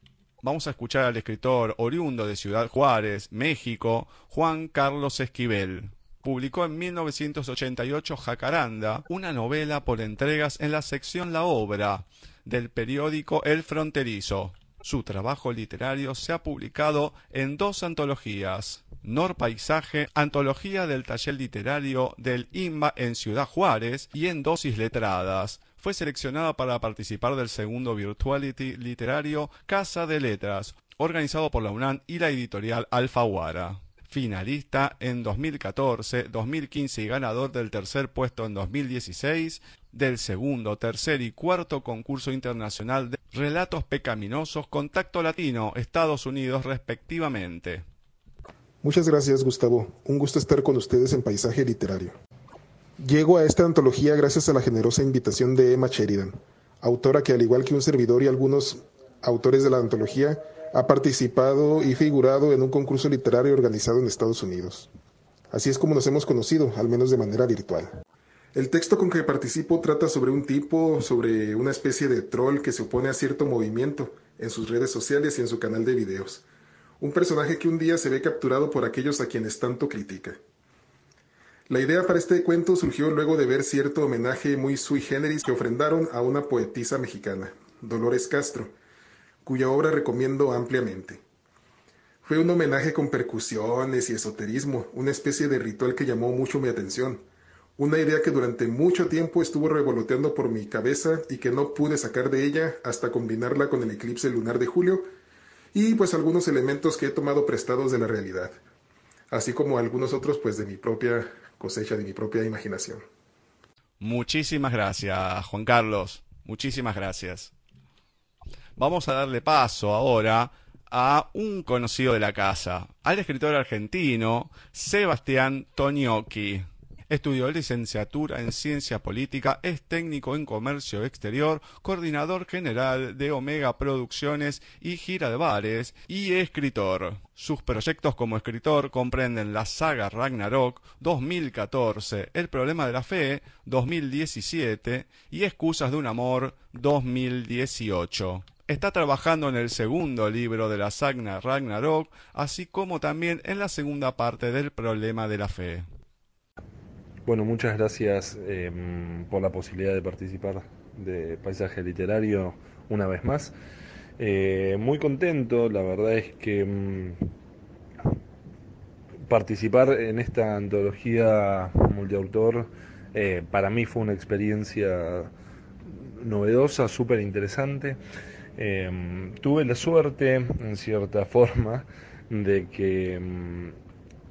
Vamos a escuchar al escritor oriundo de Ciudad Juárez, México, Juan Carlos Esquivel. Publicó en 1988 Jacaranda, una novela por entregas en la sección La Obra del periódico El Fronterizo. Su trabajo literario se ha publicado en dos antologías, Nor Paisaje, antología del taller literario del IMBA en Ciudad Juárez y en Dosis Letradas. Fue seleccionada para participar del segundo Virtuality literario Casa de Letras, organizado por la UNAM y la editorial Alfaguara finalista en 2014, 2015 y ganador del tercer puesto en 2016 del segundo, tercer y cuarto concurso internacional de relatos pecaminosos Contacto Latino, Estados Unidos respectivamente. Muchas gracias Gustavo, un gusto estar con ustedes en Paisaje Literario. Llego a esta antología gracias a la generosa invitación de Emma Sheridan, autora que al igual que un servidor y algunos autores de la antología, ha participado y figurado en un concurso literario organizado en Estados Unidos. Así es como nos hemos conocido, al menos de manera virtual. El texto con que participo trata sobre un tipo, sobre una especie de troll que se opone a cierto movimiento en sus redes sociales y en su canal de videos. Un personaje que un día se ve capturado por aquellos a quienes tanto critica. La idea para este cuento surgió luego de ver cierto homenaje muy sui generis que ofrendaron a una poetisa mexicana, Dolores Castro, cuya obra recomiendo ampliamente. Fue un homenaje con percusiones y esoterismo, una especie de ritual que llamó mucho mi atención, una idea que durante mucho tiempo estuvo revoloteando por mi cabeza y que no pude sacar de ella hasta combinarla con el eclipse lunar de julio y pues algunos elementos que he tomado prestados de la realidad, así como algunos otros pues de mi propia cosecha, de mi propia imaginación. Muchísimas gracias, Juan Carlos. Muchísimas gracias. Vamos a darle paso ahora a un conocido de la casa, al escritor argentino Sebastián Toniocchi. Estudió licenciatura en Ciencia Política, es técnico en Comercio Exterior, coordinador general de Omega Producciones y Gira de Bares, y escritor. Sus proyectos como escritor comprenden la saga Ragnarok 2014, El problema de la fe 2017 y Excusas de un amor 2018. Está trabajando en el segundo libro de la saga Ragnarok, así como también en la segunda parte del problema de la fe. Bueno, muchas gracias em, por la posibilidad de participar de Paisaje Literario una vez más. Eh, muy contento, la verdad es que em, participar en esta antología multiautor eh, para mí fue una experiencia novedosa, súper interesante. Em, tuve la suerte, en cierta forma, de que em,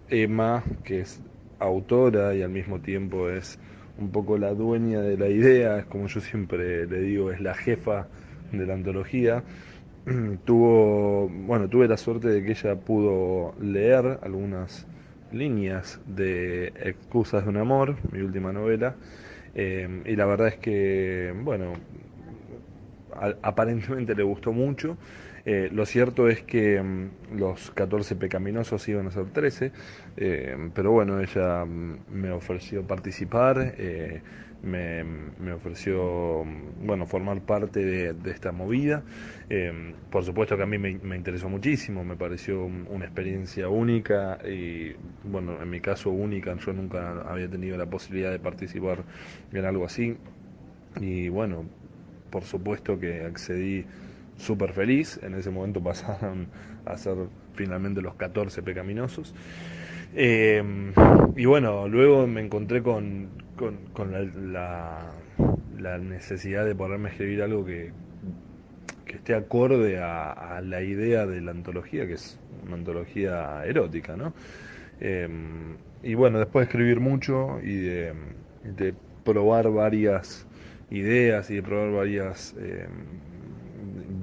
Emma, que es autora y al mismo tiempo es un poco la dueña de la idea, es como yo siempre le digo, es la jefa de la antología. Tuvo, bueno, tuve la suerte de que ella pudo leer algunas líneas de Excusas de un amor, mi última novela, em, y la verdad es que, bueno, aparentemente le gustó mucho. Eh, lo cierto es que mm, los 14 pecaminosos iban a ser 13, eh, pero bueno, ella mm, me ofreció participar, eh, me, me, ofreció mm, bueno formar parte de, esta movida. por supuesto que a mí me, me, interesó muchísimo, me pareció una experiencia única y bueno, en mi caso única, yo nunca había tenido la posibilidad de participar en algo así. Y bueno, por supuesto que accedí súper feliz, en ese momento pasaron a ser finalmente los 14 pecaminosos. Eh, y bueno, luego me encontré con, con, la, la, necesidad de poderme escribir algo que, que esté acorde a, la idea de la antología, que es una antología erótica, ¿no? Eh, y bueno, después de escribir mucho y de, de probar varias ideas y de probar varias, eh,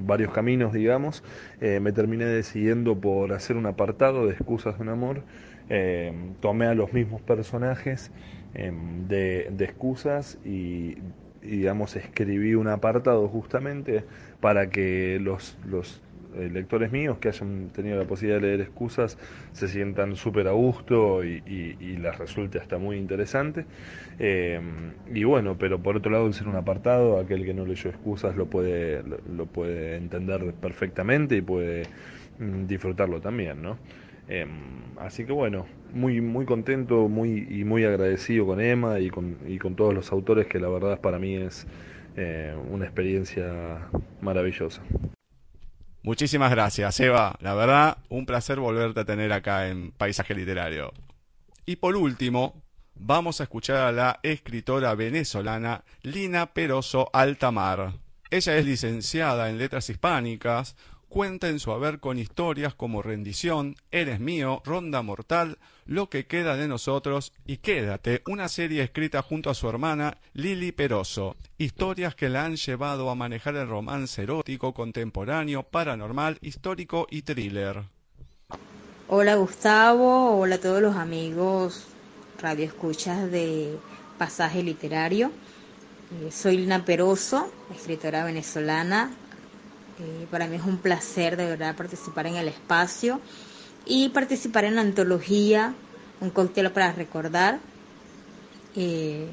varios caminos, digamos, eh, me terminé decidiendo por hacer un apartado de excusas de un amor. Eh, tomé a los mismos personajes de, de, excusas y, digamos, escribí un apartado justamente para que los, los lectores míos que hayan tenido la posibilidad de leer excusas se sientan súper a gusto y, les resulte hasta muy interesante. Eh, y bueno, pero por otro lado, el ser un apartado, aquel que no leyó excusas lo puede, lo, puede entender perfectamente y puede mm, disfrutarlo también, ¿no? Eh, así que bueno, muy, muy contento muy, y muy agradecido con Emma y y con todos los autores que la verdad para mí es una experiencia maravillosa. Muchísimas gracias, Eva. La verdad, un placer volverte a tener acá en Paisaje Literario. Y por último, vamos a escuchar a la escritora venezolana Lina Peroso Altamar. Ella es licenciada en Letras Hispánicas, cuenta en su haber con historias como Rendición, Eres mío, Ronda Mortal, Lo que queda de nosotros y Quédate, una serie escrita junto a su hermana Lili Peroso. Historias que la han llevado a manejar el romance erótico, contemporáneo, paranormal, histórico y thriller. Hola Gustavo, hola a todos los amigos radioescuchas de Pasaje Literario. Eh, soy Lina Peroso, escritora venezolana, eh, para mí es un placer de verdad participar en el espacio y participar en la antología Un cóctel para recordar. Eh,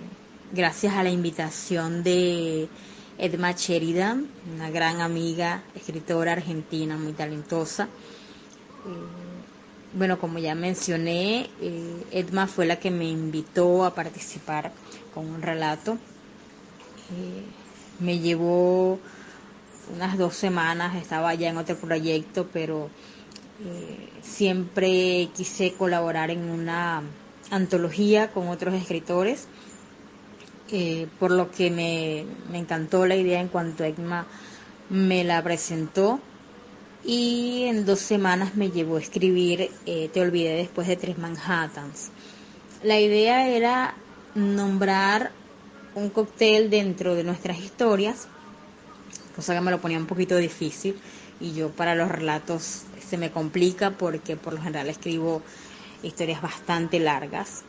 gracias a la invitación de Edma Sheridan, una gran amiga, escritora argentina muy talentosa. Eh, bueno, como ya mencioné, Edma fue la que me invitó a participar con un relato. me llevó unas dos semanas estaba ya en otro proyecto, pero eh, siempre quise colaborar en una antología con otros escritores, eh, por lo que me, encantó la idea en cuanto Egma me la presentó y en dos semanas me llevó a escribir eh, Te olvidé después de tres Manhattans. La idea era nombrar un cóctel dentro de nuestras historias cosa que me lo ponía un poquito difícil y yo para los relatos se me complica porque por lo general escribo historias bastante largas.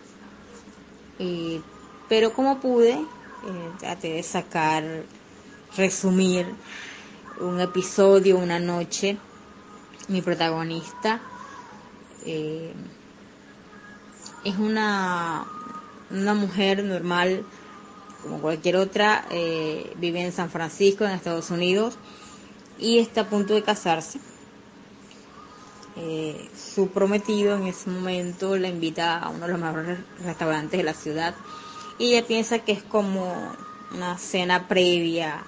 pero como pude, eh, traté de sacar, resumir un episodio, una noche. Mi protagonista eh, es una, una mujer normal como cualquier otra, eh, vive en San Francisco, en Estados Unidos, y está a punto de casarse. Eh, su prometido en ese momento la invita a uno de los mejores restaurantes de la ciudad y ella piensa que es como una cena previa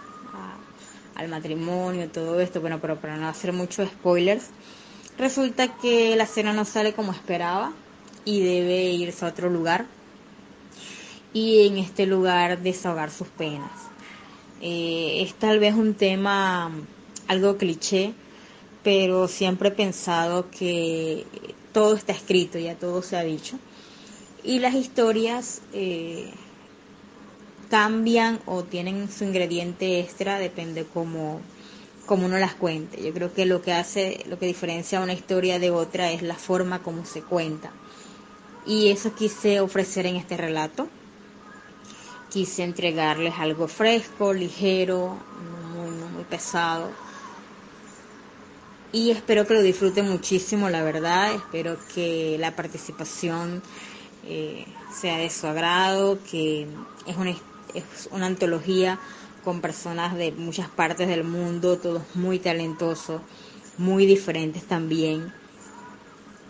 al matrimonio, todo esto, bueno, pero para no hacer muchos spoilers, resulta que la cena no sale como esperaba y debe irse a otro lugar y en este lugar desahogar sus penas. Eh, es tal vez un tema algo cliché, pero siempre he pensado que todo está escrito, ya todo se ha dicho. Y las historias eh, cambian o tienen su ingrediente extra, depende cómo, cómo uno las cuente. Yo creo que lo que hace, lo que diferencia una historia de otra es la forma como se cuenta. Y eso quise ofrecer en este relato quise entregarles algo fresco, ligero, muy, muy, pesado. Y espero que lo disfruten muchísimo, la verdad. Espero que la participación eh, sea de su agrado, que es una, es una antología con personas de muchas partes del mundo, todos muy talentosos, muy diferentes también,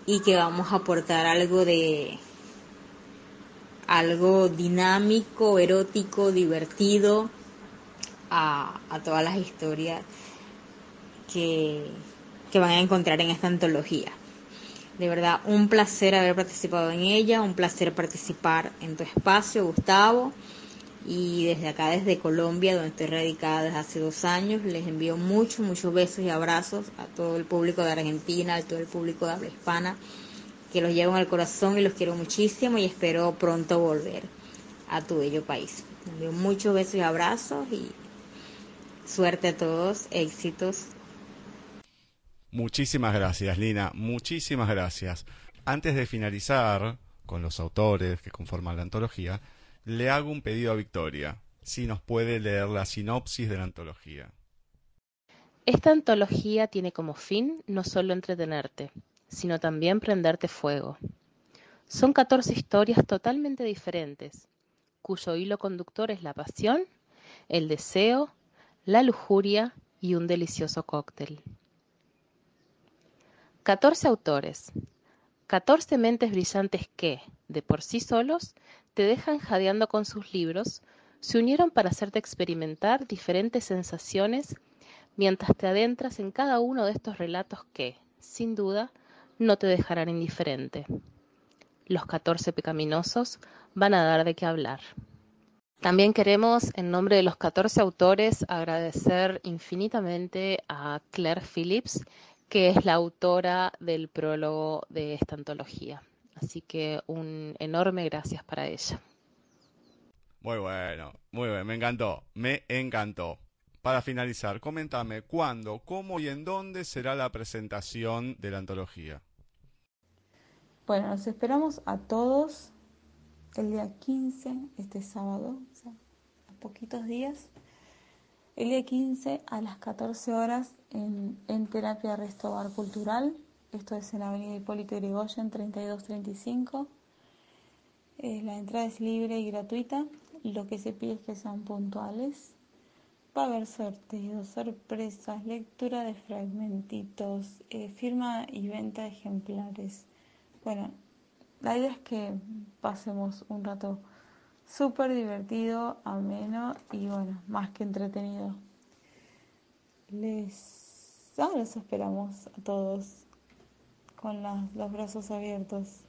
y que vamos a aportar algo de, algo dinámico, erótico, divertido a, todas las historias que, que van a encontrar en esta antología. De verdad, un placer haber participado en ella, un placer participar en tu espacio, Gustavo. Y desde acá, desde Colombia, donde estoy radicada desde hace dos años, les envío muchos, muchos besos y abrazos a todo el público de Argentina, a todo el público de habla hispana que los llevo en el corazón y los quiero muchísimo y espero pronto volver a tu bello país. envío muchos besos y abrazos y suerte a todos, éxitos. Muchísimas gracias, Lina, muchísimas gracias. Antes de finalizar con los autores que conforman la antología, le hago un pedido a Victoria, si nos puede leer la sinopsis de la antología. Esta antología tiene como fin no solo entretenerte, sino también prenderte fuego. Son 14 historias totalmente diferentes, cuyo hilo conductor es la pasión, el deseo, la lujuria y un delicioso cóctel. 14 autores, 14 mentes brillantes que, de por sí solos, te dejan jadeando con sus libros, se unieron para hacerte experimentar diferentes sensaciones mientras te adentras en cada uno de estos relatos que, sin duda, no te dejarán indiferente. Los 14 pecaminosos van a dar de qué hablar. También queremos, en nombre de los 14 autores, agradecer infinitamente a Claire Phillips, que es la autora del prólogo de esta antología. Así que un enorme gracias para ella. Muy bueno, muy bien, me encantó, me encantó. Para finalizar, coméntame cuándo, cómo y en dónde será la presentación de la antología. Bueno, nos esperamos a todos el día 15, este sábado, o sea, a poquitos días. El día 15 a las 14 horas en, en Terapia Restobar Cultural. Esto es en Avenida Hipólito Yrigoyen 3235. Eh, la entrada es libre y gratuita. Lo que se pide es que sean puntuales. Va a haber sorteos, sorpresas, lectura de fragmentitos, eh, firma y venta de ejemplares. Bueno, la idea es que pasemos un rato súper divertido, ameno y bueno, más que entretenido. Les, ah, los esperamos a todos con los brazos abiertos,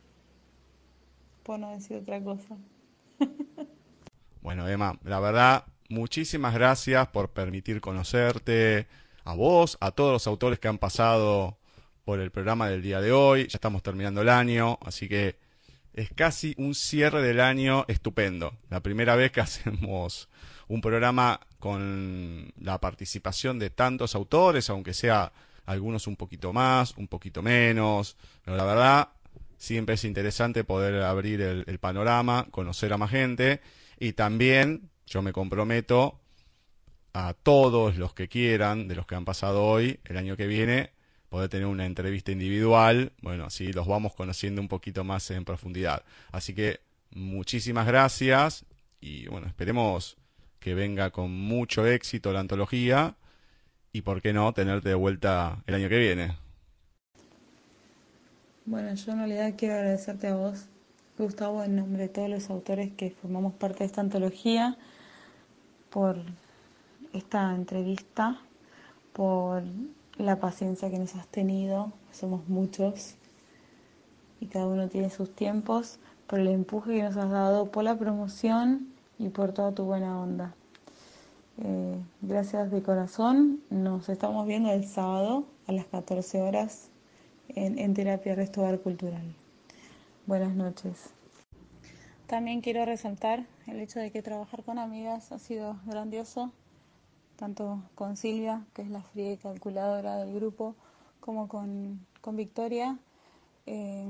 por no decir otra cosa. bueno, Emma, la verdad, muchísimas gracias por permitir conocerte, a vos, a todos los autores que han pasado por el programa del día de hoy. Ya estamos terminando el año, así que es casi un cierre del año estupendo. La primera vez que hacemos un programa con la participación de tantos autores, aunque sea algunos un poquito más, un poquito menos. Pero la verdad, siempre es interesante poder abrir el, panorama, conocer a más gente y también yo me comprometo a todos los que quieran, de los que han pasado hoy, el año que viene, poder tener una entrevista individual, bueno, así los vamos conociendo un poquito más en profundidad. Así que muchísimas gracias y bueno, esperemos que venga con mucho éxito la antología y por qué no tenerte de vuelta el año que viene. Bueno, yo en realidad quiero agradecerte a vos, Gustavo, en nombre de todos los autores que formamos parte de esta antología, por esta entrevista, por la paciencia que nos has tenido, somos muchos y cada uno tiene sus tiempos, por el empuje que nos has dado, por la promoción y por toda tu buena onda. Eh, gracias de corazón, nos estamos viendo el sábado a las 14 horas en, en Terapia Restobar Cultural. Buenas noches. También quiero resaltar el hecho de que trabajar con amigas ha sido grandioso tanto con Silvia, que es la fría y calculadora del grupo, como con, con Victoria, eh,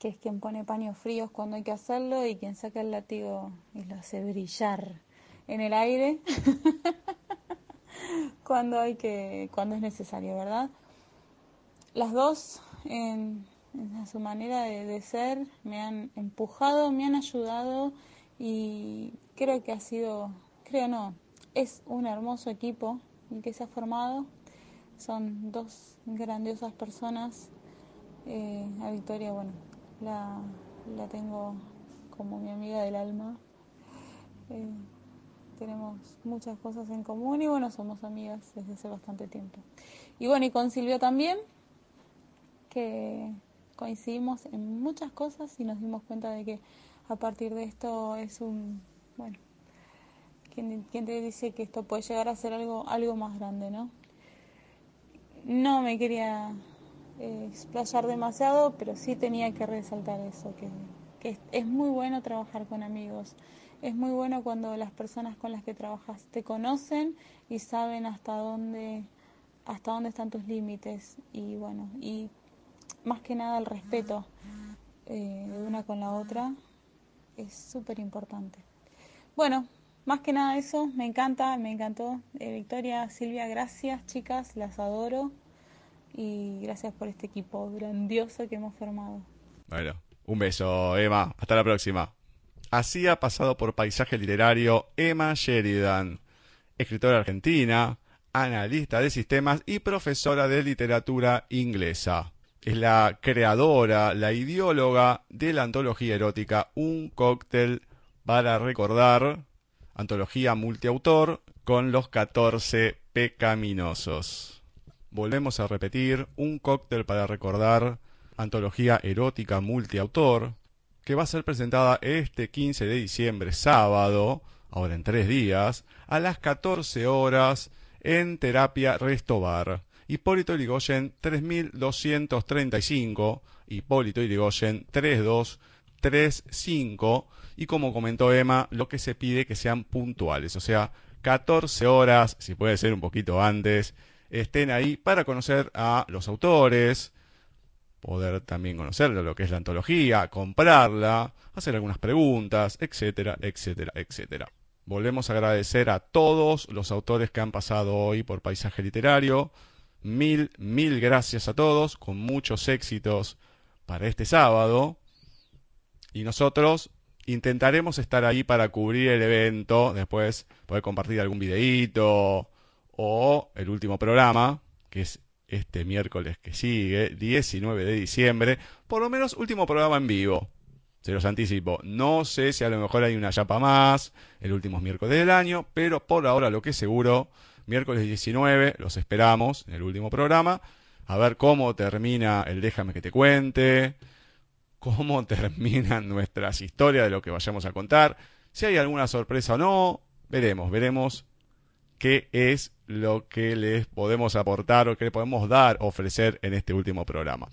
que es quien pone paños fríos cuando hay que hacerlo y quien saca el látigo y lo hace brillar en el aire cuando hay que cuando es necesario, ¿verdad? Las dos en, en su manera de, de ser me han empujado, me han ayudado y creo que ha sido, creo no, es un hermoso equipo el que se ha formado. Son dos grandiosas personas. Eh, a Victoria, bueno, la, la, tengo como mi amiga del alma. Eh, tenemos muchas cosas en común y bueno, somos amigas desde hace bastante tiempo. Y bueno, y con Silvia también, que coincidimos en muchas cosas y nos dimos cuenta de que a partir de esto es un, bueno, ¿Quién, te dice que esto puede llegar a ser algo, algo más grande, no? No me quería eh, explayar demasiado, pero sí tenía que resaltar eso, que, que es muy bueno trabajar con amigos. Es muy bueno cuando las personas con las que trabajas te conocen y saben hasta dónde, hasta dónde están tus límites. Y bueno, y más que nada el respeto eh, de una con la otra es súper importante. Bueno, más que nada eso, me encanta, me encantó. Eh, Victoria, Silvia, gracias chicas, las adoro y gracias por este equipo grandioso que hemos formado. Bueno, un beso, Emma. Hasta la próxima. Así ha pasado por paisaje literario Emma Sheridan, escritora argentina, analista de sistemas y profesora de literatura inglesa. Es la creadora, la ideóloga de la antología erótica Un cóctel para recordar, antología multiautor con los 14 pecaminosos. Volvemos a repetir un cóctel para recordar antología erótica multiautor que va a ser presentada este 15 de diciembre, sábado, ahora en tres días, a las 14 horas en Terapia Restobar. Hipólito Yrigoyen 3235, Hipólito Yrigoyen 3235 y como comentó Emma, lo que se pide que sean puntuales, o sea, 14 horas, si puede ser un poquito antes, estén ahí para conocer a los autores, poder también conocer lo que es la antología, comprarla, hacer algunas preguntas, etcétera, etcétera, etcétera. Volvemos a agradecer a todos los autores que han pasado hoy por Paisaje Literario. Mil, mil gracias a todos, con muchos éxitos para este sábado. Y nosotros intentaremos estar ahí para cubrir el evento, después poder compartir algún videíto o el último programa, que es este miércoles que sigue, 19 de diciembre, por lo menos último programa en vivo. Se los anticipo. No sé si a lo mejor hay una chapa más, el último miércoles del año, pero por ahora lo que es seguro, miércoles 19, los esperamos en el último programa, a ver cómo termina el Déjame que te cuente, cómo terminan nuestras historias de lo que vayamos a contar, si hay alguna sorpresa o no, veremos, veremos qué es lo que les podemos aportar o qué le podemos dar, ofrecer en este último programa.